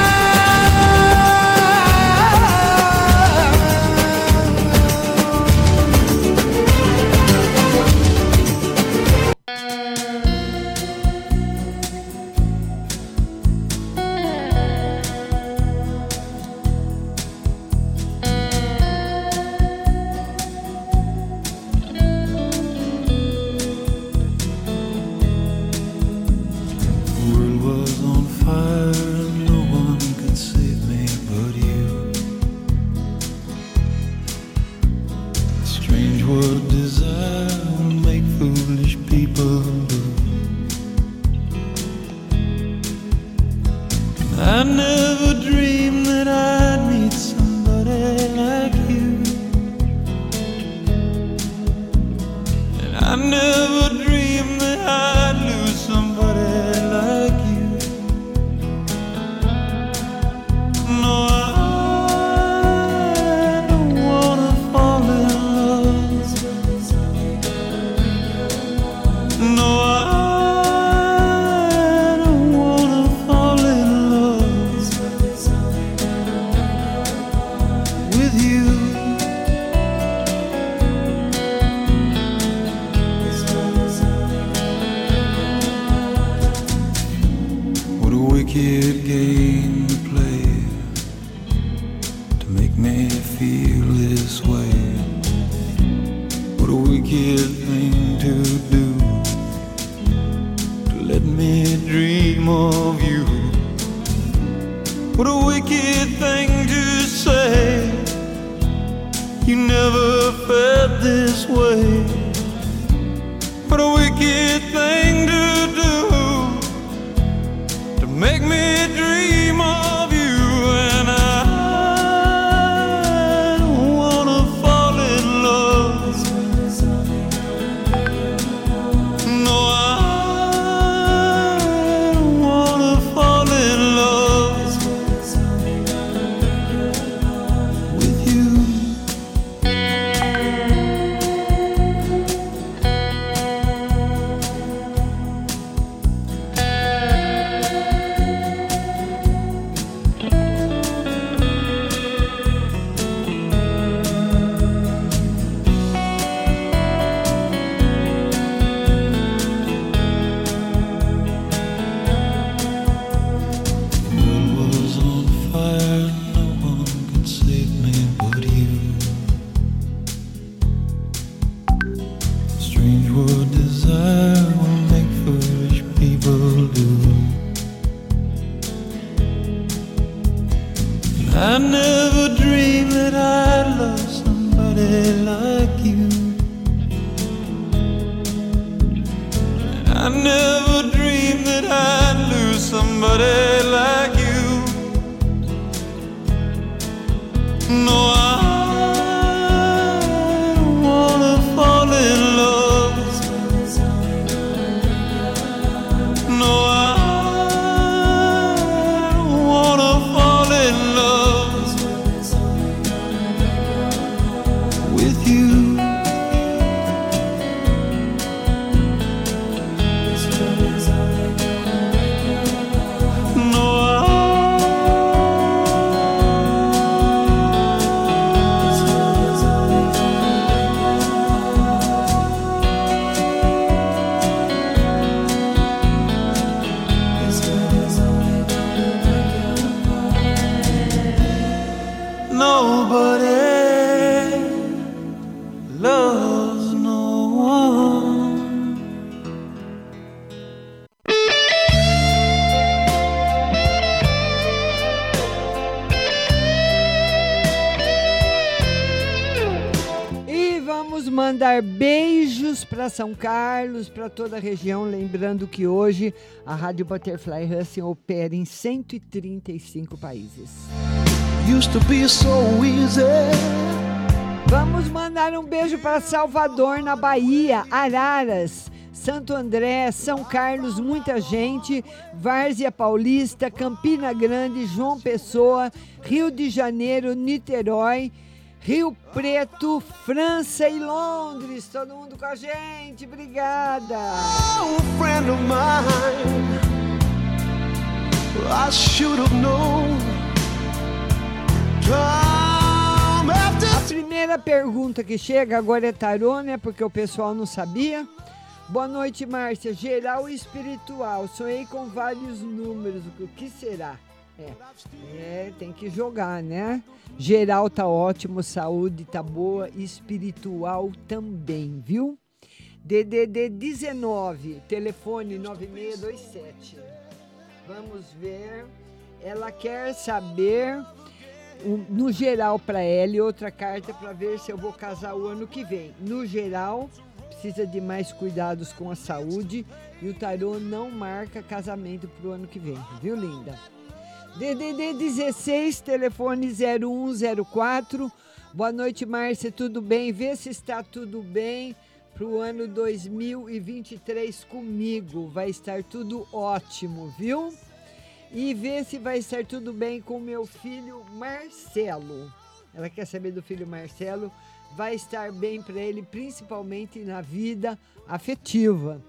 Para São Carlos, para toda a região. Lembrando que hoje a Rádio Butterfly Husting opera em 135 países. So. Vamos mandar um beijo para Salvador, na Bahia, Araras, Santo André, São Carlos, muita gente, Várzea Paulista, Campina Grande, João Pessoa, Rio de Janeiro, Niterói, Rio Preto, França e Londres. Todo mundo com a gente, obrigada. after A primeira pergunta que chega agora é tarô, né? Porque o pessoal não sabia. Boa noite, Márcia. Geral e espiritual. Sonhei com vários números. O que será? É, é, tem que jogar, né? Geral tá ótimo, saúde tá boa, espiritual também, viu? DDD 19, telefone 9627. Vamos ver. Ela quer saber no geral para ela e outra carta para ver se eu vou casar o ano que vem. No geral, precisa de mais cuidados com a saúde e o tarô não marca casamento para o ano que vem, viu, linda? DDD 16, telefone 0104. Boa noite, Márcia, tudo bem? Vê se está tudo bem para o ano 2023 comigo. Vai estar tudo ótimo, viu? E vê se vai estar tudo bem com meu filho Marcelo. Ela quer saber do filho Marcelo. Vai estar bem para ele, principalmente na vida afetiva.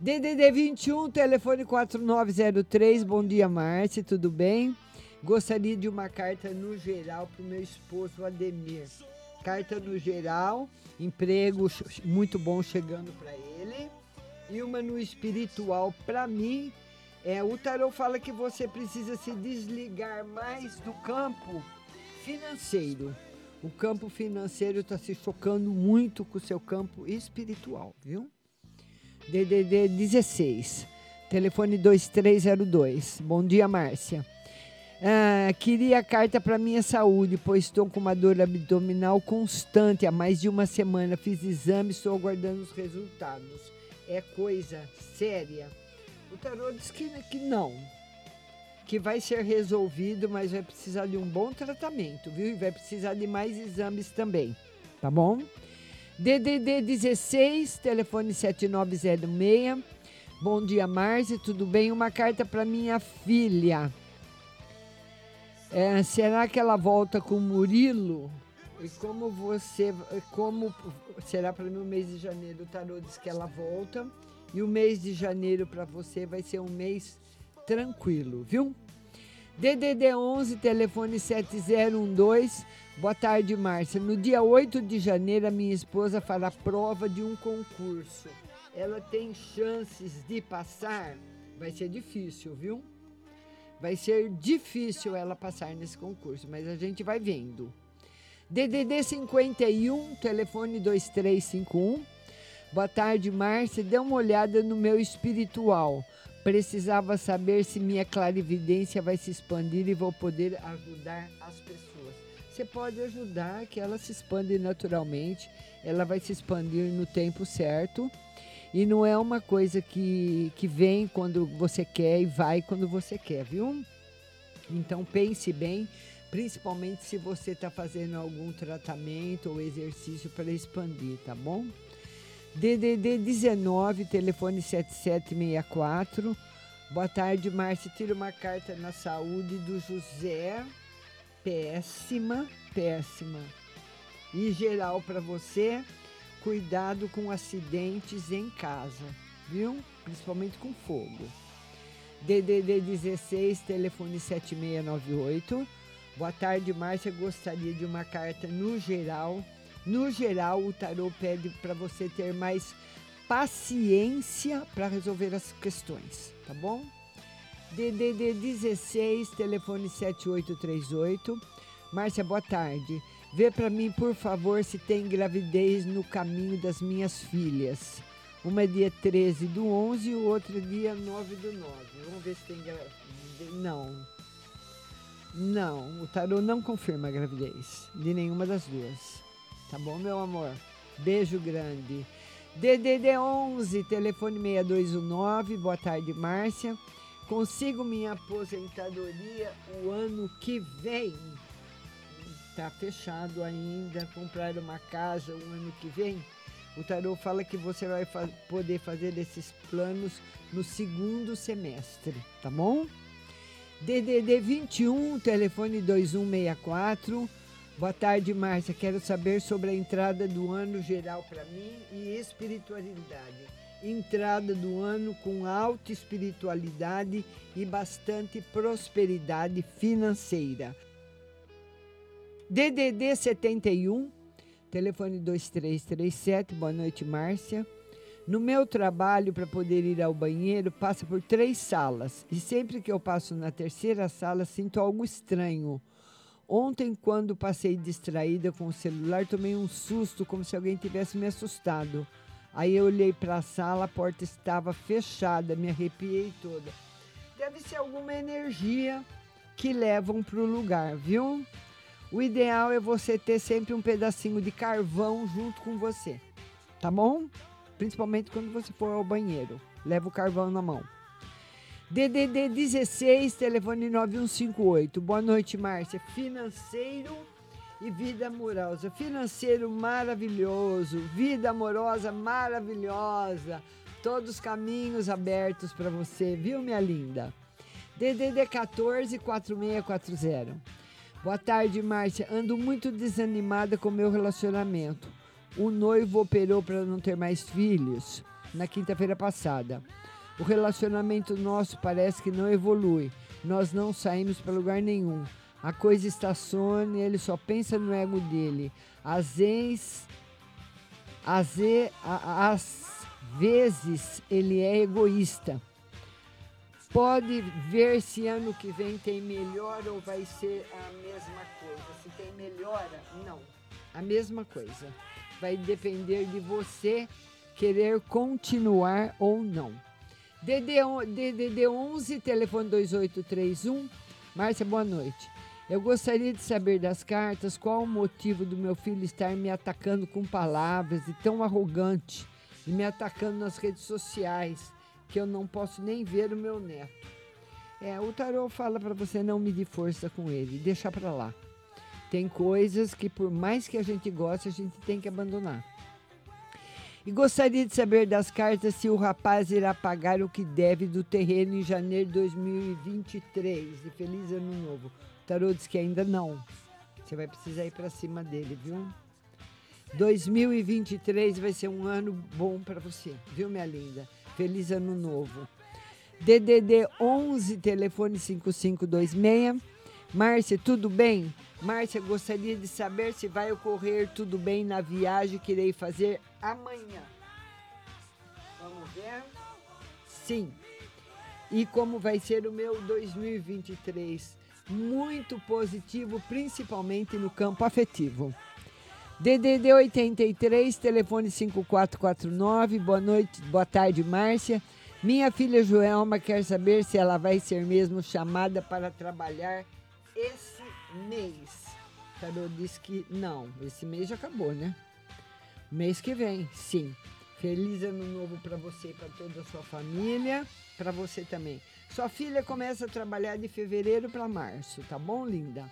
DDD 21, telefone 4903. Bom dia, Márcia, tudo bem? Gostaria de uma carta no geral para o meu esposo Ademir. Carta no geral, emprego muito bom chegando para ele. E uma no espiritual para mim. É, o tarô fala que você precisa se desligar mais do campo financeiro. O campo financeiro está se chocando muito com o seu campo espiritual, viu? DDD 16, telefone 2302. Bom dia, Márcia. Ah, queria carta para minha saúde, pois estou com uma dor abdominal constante há mais de uma semana. Fiz exame, estou aguardando os resultados. É coisa séria. O tarô diz que, que não, que vai ser resolvido, mas vai precisar de um bom tratamento, viu? E vai precisar de mais exames também, tá bom? DDD 16, telefone 7906. Bom dia, Márcia, tudo bem? Uma carta para minha filha. É, será que ela volta com Murilo? E como você. Como será para mim o mês de janeiro? O tarô diz que ela volta. E o mês de janeiro para você vai ser um mês tranquilo, viu? DDD 11, telefone 7012. Boa tarde, Márcia. No dia 8 de janeiro, a minha esposa fará prova de um concurso. Ela tem chances de passar? Vai ser difícil, viu? Vai ser difícil ela passar nesse concurso, mas a gente vai vendo. DDD 51, telefone 2351. Boa tarde, Márcia. Dê uma olhada no meu espiritual. Precisava saber se minha clarividência vai se expandir e vou poder ajudar as pessoas. Você pode ajudar que ela se expande naturalmente, ela vai se expandir no tempo certo. E não é uma coisa que, que vem quando você quer e vai quando você quer, viu? Então pense bem, principalmente se você está fazendo algum tratamento ou exercício para expandir, tá bom? DDD 19, telefone 7764. Boa tarde, Márcia. Tira uma carta na saúde do José. Péssima, péssima. E geral para você, cuidado com acidentes em casa, viu? Principalmente com fogo. DDD 16, telefone 7698. Boa tarde, Márcia. Gostaria de uma carta no geral no geral, o tarô pede para você ter mais paciência para resolver as questões, tá bom? DDD 16, telefone 7838. Márcia, boa tarde. Vê para mim, por favor, se tem gravidez no caminho das minhas filhas. Uma é dia 13 do 11 e o outro é dia 9 do 9. Vamos ver se tem gravidez. Não. Não, o tarô não confirma a gravidez de nenhuma das duas. Tá bom, meu amor? Beijo grande. DDD 11, telefone 6219. Boa tarde, Márcia. Consigo minha aposentadoria o ano que vem. Tá fechado ainda. Comprar uma casa o ano que vem. O tarô fala que você vai fa poder fazer esses planos no segundo semestre, tá bom? DDD 21, telefone 2164. Boa tarde, Márcia. Quero saber sobre a entrada do ano geral para mim e espiritualidade. Entrada do ano com alta espiritualidade e bastante prosperidade financeira. DDD 71, telefone 2337. Boa noite, Márcia. No meu trabalho, para poder ir ao banheiro, passa por três salas. E sempre que eu passo na terceira sala, sinto algo estranho Ontem, quando passei distraída com o celular, tomei um susto, como se alguém tivesse me assustado. Aí eu olhei para a sala, a porta estava fechada, me arrepiei toda. Deve ser alguma energia que levam para o lugar, viu? O ideal é você ter sempre um pedacinho de carvão junto com você, tá bom? Principalmente quando você for ao banheiro. Leva o carvão na mão. DDD 16, telefone 9158. Boa noite, Márcia. Financeiro e vida amorosa. Financeiro maravilhoso, vida amorosa maravilhosa. Todos os caminhos abertos para você, viu, minha linda? DDD 14 4640. Boa tarde, Márcia. Ando muito desanimada com meu relacionamento. O noivo operou para não ter mais filhos na quinta-feira passada. O relacionamento nosso parece que não evolui. Nós não saímos para lugar nenhum. A coisa estaciona ele só pensa no ego dele. Às vezes, às, às vezes ele é egoísta. Pode ver se ano que vem tem melhor ou vai ser a mesma coisa. Se A mesma coisa. Vai depender de você querer continuar ou não. DD, on- DDD 11, telefone 2831. Márcia, boa noite. Eu gostaria de saber das cartas qual o motivo do meu filho estar me atacando com palavras e tão arrogante e me atacando nas redes sociais que eu não posso nem ver o meu neto. É, o tarô fala para você não medir força com ele, deixar para lá. Tem coisas que por mais que a gente goste, a gente tem que abandonar. E gostaria de saber das cartas se o rapaz irá pagar o que deve do terreno em janeiro de 2023. E feliz ano novo. Tarô diz que ainda não. Você vai precisar ir para cima dele, viu? 2023 vai ser um ano bom para você, viu, minha linda? Feliz ano novo. DDD 11, telefone 5526. Márcia, tudo bem? Márcia, gostaria de saber se vai ocorrer tudo bem na viagem que irei fazer amanhã. Vamos ver? Sim. E como vai ser o meu 2023? Muito positivo, principalmente no campo afetivo. DDD 83, telefone 5449. Boa noite, boa tarde, Márcia. Minha filha Joelma quer saber se ela vai ser mesmo chamada para trabalhar esse mês. Tarô diz que não, esse mês já acabou, né? Mês que vem, sim. Feliz ano novo para você e para toda a sua família, para você também. Sua filha começa a trabalhar de fevereiro para março, tá bom, linda?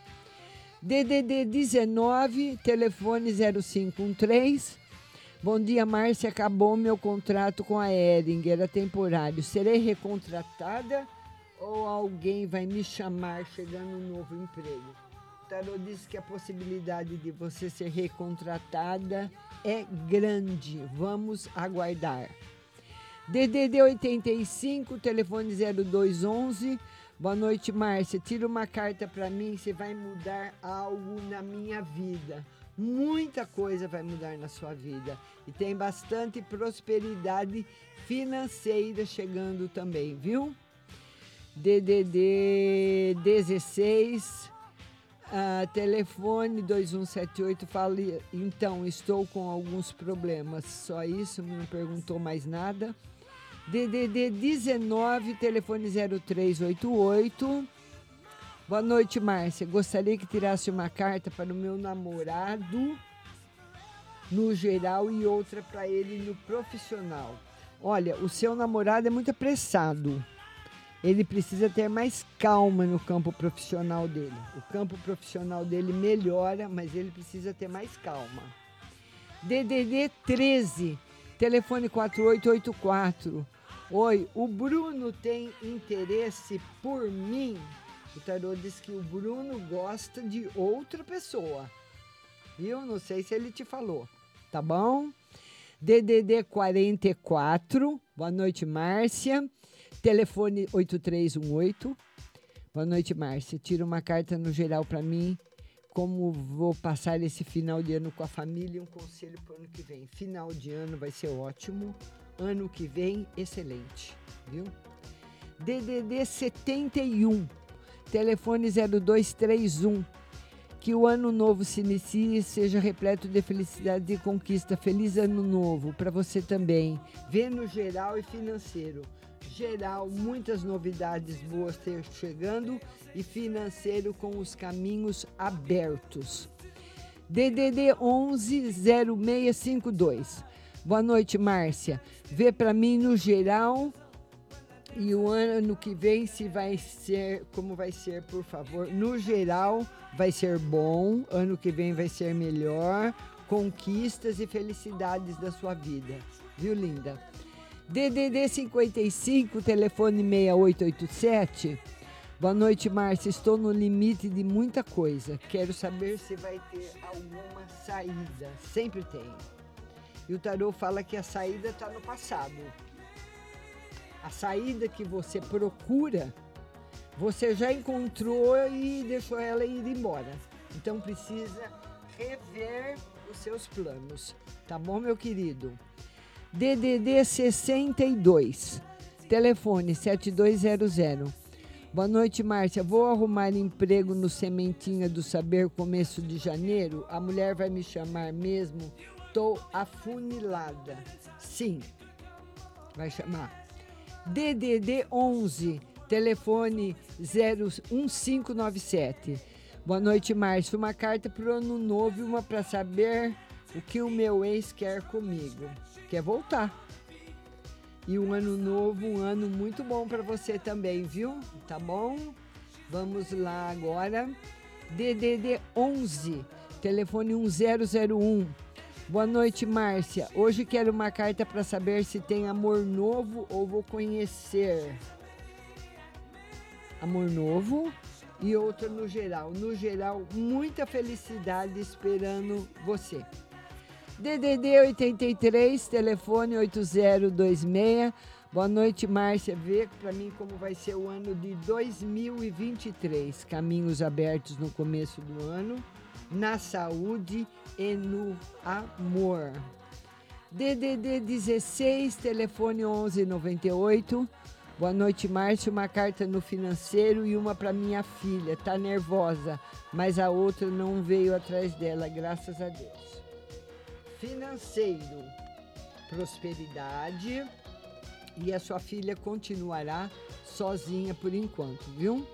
DDD 19, telefone 0513. Bom dia, Márcia. Acabou meu contrato com a Ering, era temporário. Serei recontratada ou alguém vai me chamar chegando um novo emprego? O tarô que a possibilidade de você ser recontratada é grande. Vamos aguardar. DDD 85, telefone 0211. Boa noite, Márcia. Tira uma carta para mim se vai mudar algo na minha vida. Muita coisa vai mudar na sua vida. E tem bastante prosperidade financeira chegando também, viu? DDD 16, ah, telefone 2178. Fale, então, estou com alguns problemas. Só isso, não perguntou mais nada. DDD 19, telefone 0388. Boa noite, Márcia. Gostaria que tirasse uma carta para o meu namorado no geral e outra para ele no profissional. Olha, o seu namorado é muito apressado. Ele precisa ter mais calma no campo profissional dele. O campo profissional dele melhora, mas ele precisa ter mais calma. DDD 13, telefone 4884. Oi, o Bruno tem interesse por mim? O tarô diz que o Bruno gosta de outra pessoa. Viu? Não sei se ele te falou. Tá bom? DDD 44. Boa noite, Márcia. Telefone 8318. Boa noite, Márcia. Tira uma carta no geral para mim. Como vou passar esse final de ano com a família e um conselho para o ano que vem. Final de ano vai ser ótimo. Ano que vem, excelente. Viu? DDD 71. Telefone 0231. Que o ano novo se inicie e seja repleto de felicidade e conquista. Feliz ano novo para você também. Vê no geral e financeiro. Geral, muitas novidades boas chegando e financeiro com os caminhos abertos. DDD 11 0652. Boa noite, Márcia. Vê para mim no geral e o ano que vem se vai ser como vai ser, por favor. No geral, vai ser bom. Ano que vem vai ser melhor. Conquistas e felicidades da sua vida. Viu, linda? DDD 55, telefone 6887. Boa noite, Márcia. Estou no limite de muita coisa. Quero saber se vai ter alguma saída. Sempre tem. E o tarô fala que a saída está no passado. A saída que você procura, você já encontrou e deixou ela ir embora. Então precisa rever os seus planos. Tá bom, meu querido? DDD 62, telefone 7200. Boa noite, Márcia. Vou arrumar emprego no Sementinha do Saber começo de janeiro? A mulher vai me chamar mesmo? Tô afunilada. Sim, vai chamar. DDD 11, telefone 01597. Boa noite, Márcio. Uma carta para o ano novo e uma para saber o que o meu ex quer comigo. Quer voltar. E um ano novo, um ano muito bom para você também, viu? Tá bom? Vamos lá agora. DDD 11, telefone 1001. Boa noite, Márcia. Hoje quero uma carta para saber se tem amor novo ou vou conhecer. Amor novo e outra no geral. No geral, muita felicidade esperando você. DDD 83, telefone 8026. Boa noite, Márcia. Vê para mim como vai ser o ano de 2023. Caminhos abertos no começo do ano, na saúde e no amor. DDD 16, telefone 1198. Boa noite, Márcia. Uma carta no financeiro e uma para minha filha. Tá nervosa, mas a outra não veio atrás dela, graças a Deus financeiro, prosperidade e a sua filha continuará sozinha por enquanto, viu?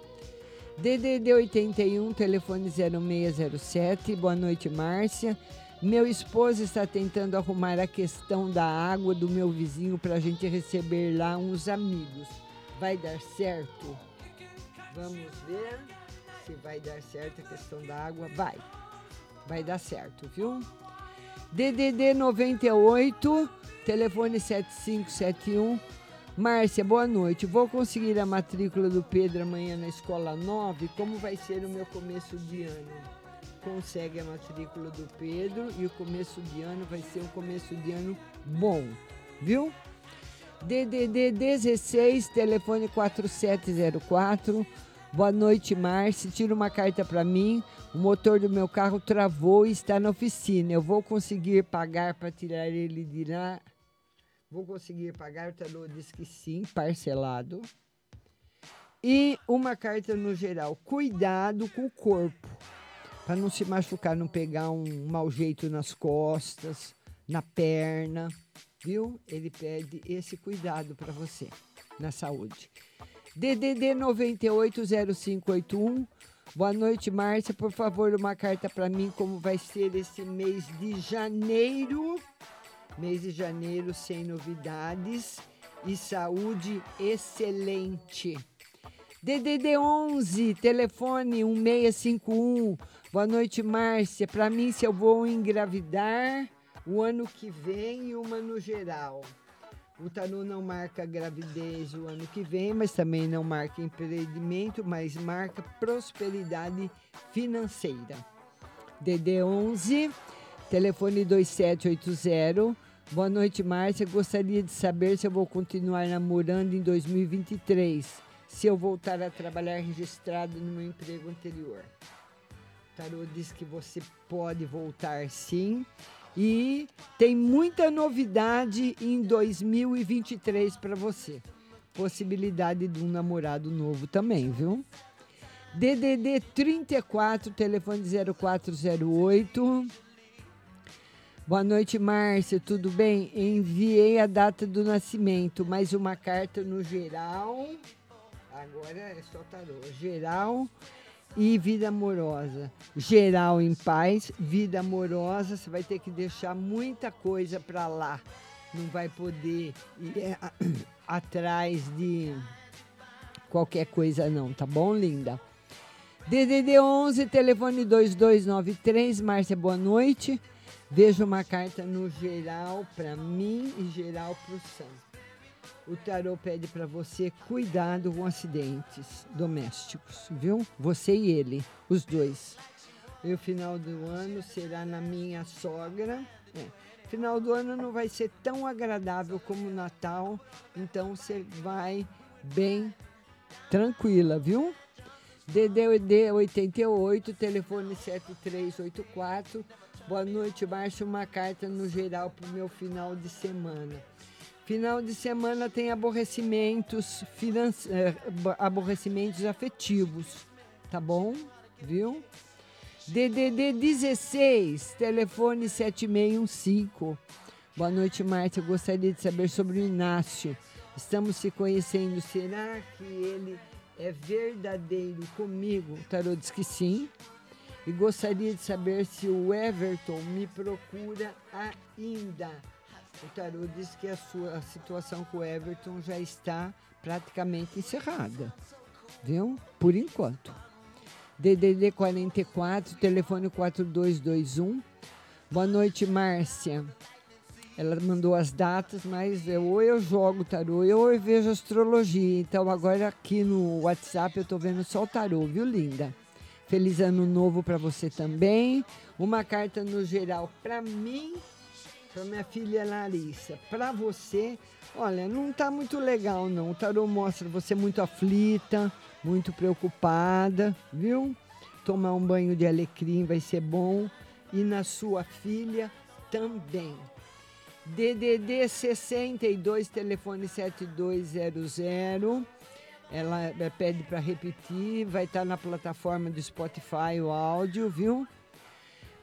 DDD 81, telefone 0607. Boa noite, Márcia. Meu esposo está tentando arrumar a questão da água do meu vizinho para a gente receber lá uns amigos. Vai dar certo? Vamos ver se vai dar certo a questão da água. Vai. Vai dar certo, viu? DDD 98, telefone 7571. Márcia, boa noite. Vou conseguir a matrícula do Pedro amanhã na escola 9? Como vai ser o meu começo de ano? Consegue a matrícula do Pedro e o começo de ano vai ser um começo de ano bom, viu? DDD 16, telefone 4704. Boa noite, Márcia. Tira uma carta para mim. O motor do meu carro travou e está na oficina. Eu vou conseguir pagar para tirar ele de lá? Vou conseguir pagar? O tarô diz que sim, parcelado. E uma carta no geral. Cuidado com o corpo. Para não se machucar, não pegar um mau jeito nas costas, na perna. Viu? Ele pede esse cuidado para você na saúde. DDD 980581. Boa noite, Márcia. Por favor, uma carta para mim como vai ser esse mês de janeiro. Mês de janeiro sem novidades e saúde excelente. DDD 11, telefone 1651. Boa noite, Márcia. Para mim, se eu vou engravidar o ano que vem e uma no geral. O tarô não marca gravidez o ano que vem, mas também não marca empreendimento, mas marca prosperidade financeira. DD 11, telefone 2780. Boa noite, Márcia. Gostaria de saber se eu vou continuar namorando em 2023, se eu voltar a trabalhar registrado no meu emprego anterior. O tarô diz que você pode voltar sim e tem muita novidade em 2023 para você. Possibilidade de um namorado novo também, viu? DDD 34, telefone 0408. Boa noite, Márcia. Tudo bem? Enviei a data do nascimento, mais uma carta no geral. Agora é só tarô. Geral e vida amorosa. Geral em paz, vida amorosa, você vai ter que deixar muita coisa para lá. Não vai poder ir é, atrás de qualquer coisa não, tá bom, linda? DDD 11, telefone 2293, Márcia, boa noite. Veja uma carta no geral para mim e geral para o Santo. O tarô pede para você cuidado com acidentes domésticos, viu? Você e ele, os dois. E o final do ano será na minha sogra. É. Final do ano não vai ser tão agradável como o Natal, então você vai bem tranquila, viu? DDD 88, telefone 7384. Boa noite, Márcio. Uma carta no geral para o meu final de semana. Final de semana tem aborrecimentos, eh, abo- aborrecimentos afetivos, tá bom? Viu? DDD 16, telefone 7615. Boa noite, Márcia. Gostaria de saber sobre o Inácio. Estamos se conhecendo. Será que ele é verdadeiro comigo? O tarô diz que sim. E gostaria de saber se o Everton me procura ainda. O tarô diz que a sua situação com o Everton já está praticamente encerrada. Viu? Por enquanto. DDD 44, telefone 4221. Boa noite, Márcia. Ela mandou as datas, mas eu, ou eu jogo tarô ou eu vejo astrologia. Então agora aqui no WhatsApp eu tô vendo só o tarô, viu, linda? Feliz ano novo para você também. Uma carta no geral para mim, para minha filha Larissa. Para você, olha, não tá muito legal não. O tarô mostra você muito aflita, muito preocupada, viu? Tomar um banho de alecrim vai ser bom. E na sua filha também. DDD 62, telefone 7200. Ela eh, pede para repetir, vai estar na plataforma do Spotify o áudio, viu?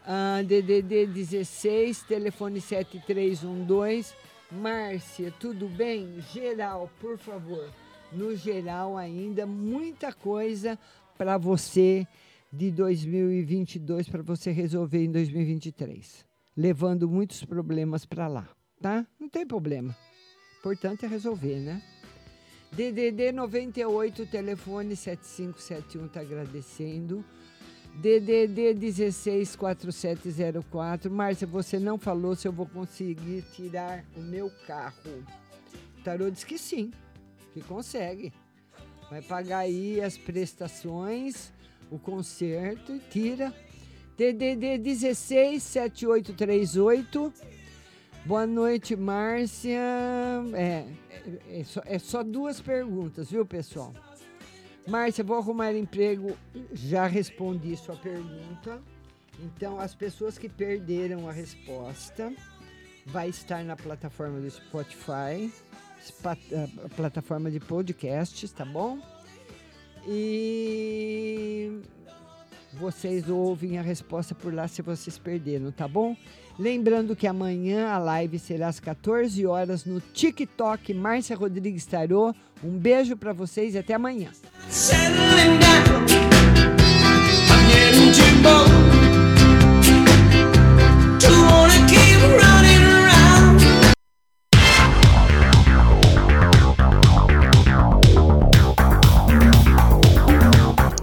Ah, DDD 16, telefone 7312. Márcia, tudo bem? Geral, por favor. No geral ainda, muita coisa para você de 2022 para você resolver em 2023 levando muitos problemas para lá, tá? Não tem problema. Importante é resolver, né? DDD 98, telefone 7571 tá agradecendo. DDD 164704. Márcia, você não falou se eu vou conseguir tirar o meu carro. O tarô diz que sim, que consegue. Vai pagar aí as prestações, o conserto e tira DDD 16 7838. Boa noite, Márcia. É, é, é só, é só duas perguntas, viu, pessoal? Márcia, vou arrumar emprego. Já respondi sua pergunta. Então, as pessoas que perderam a resposta vai estar na plataforma do Spotify, a plataforma de podcasts, tá bom? E vocês ouvem a resposta por lá se vocês perderam, tá bom? Lembrando que amanhã a live será às 14 horas no TikTok Márcia Rodrigues Tarô. Um beijo para vocês e até amanhã.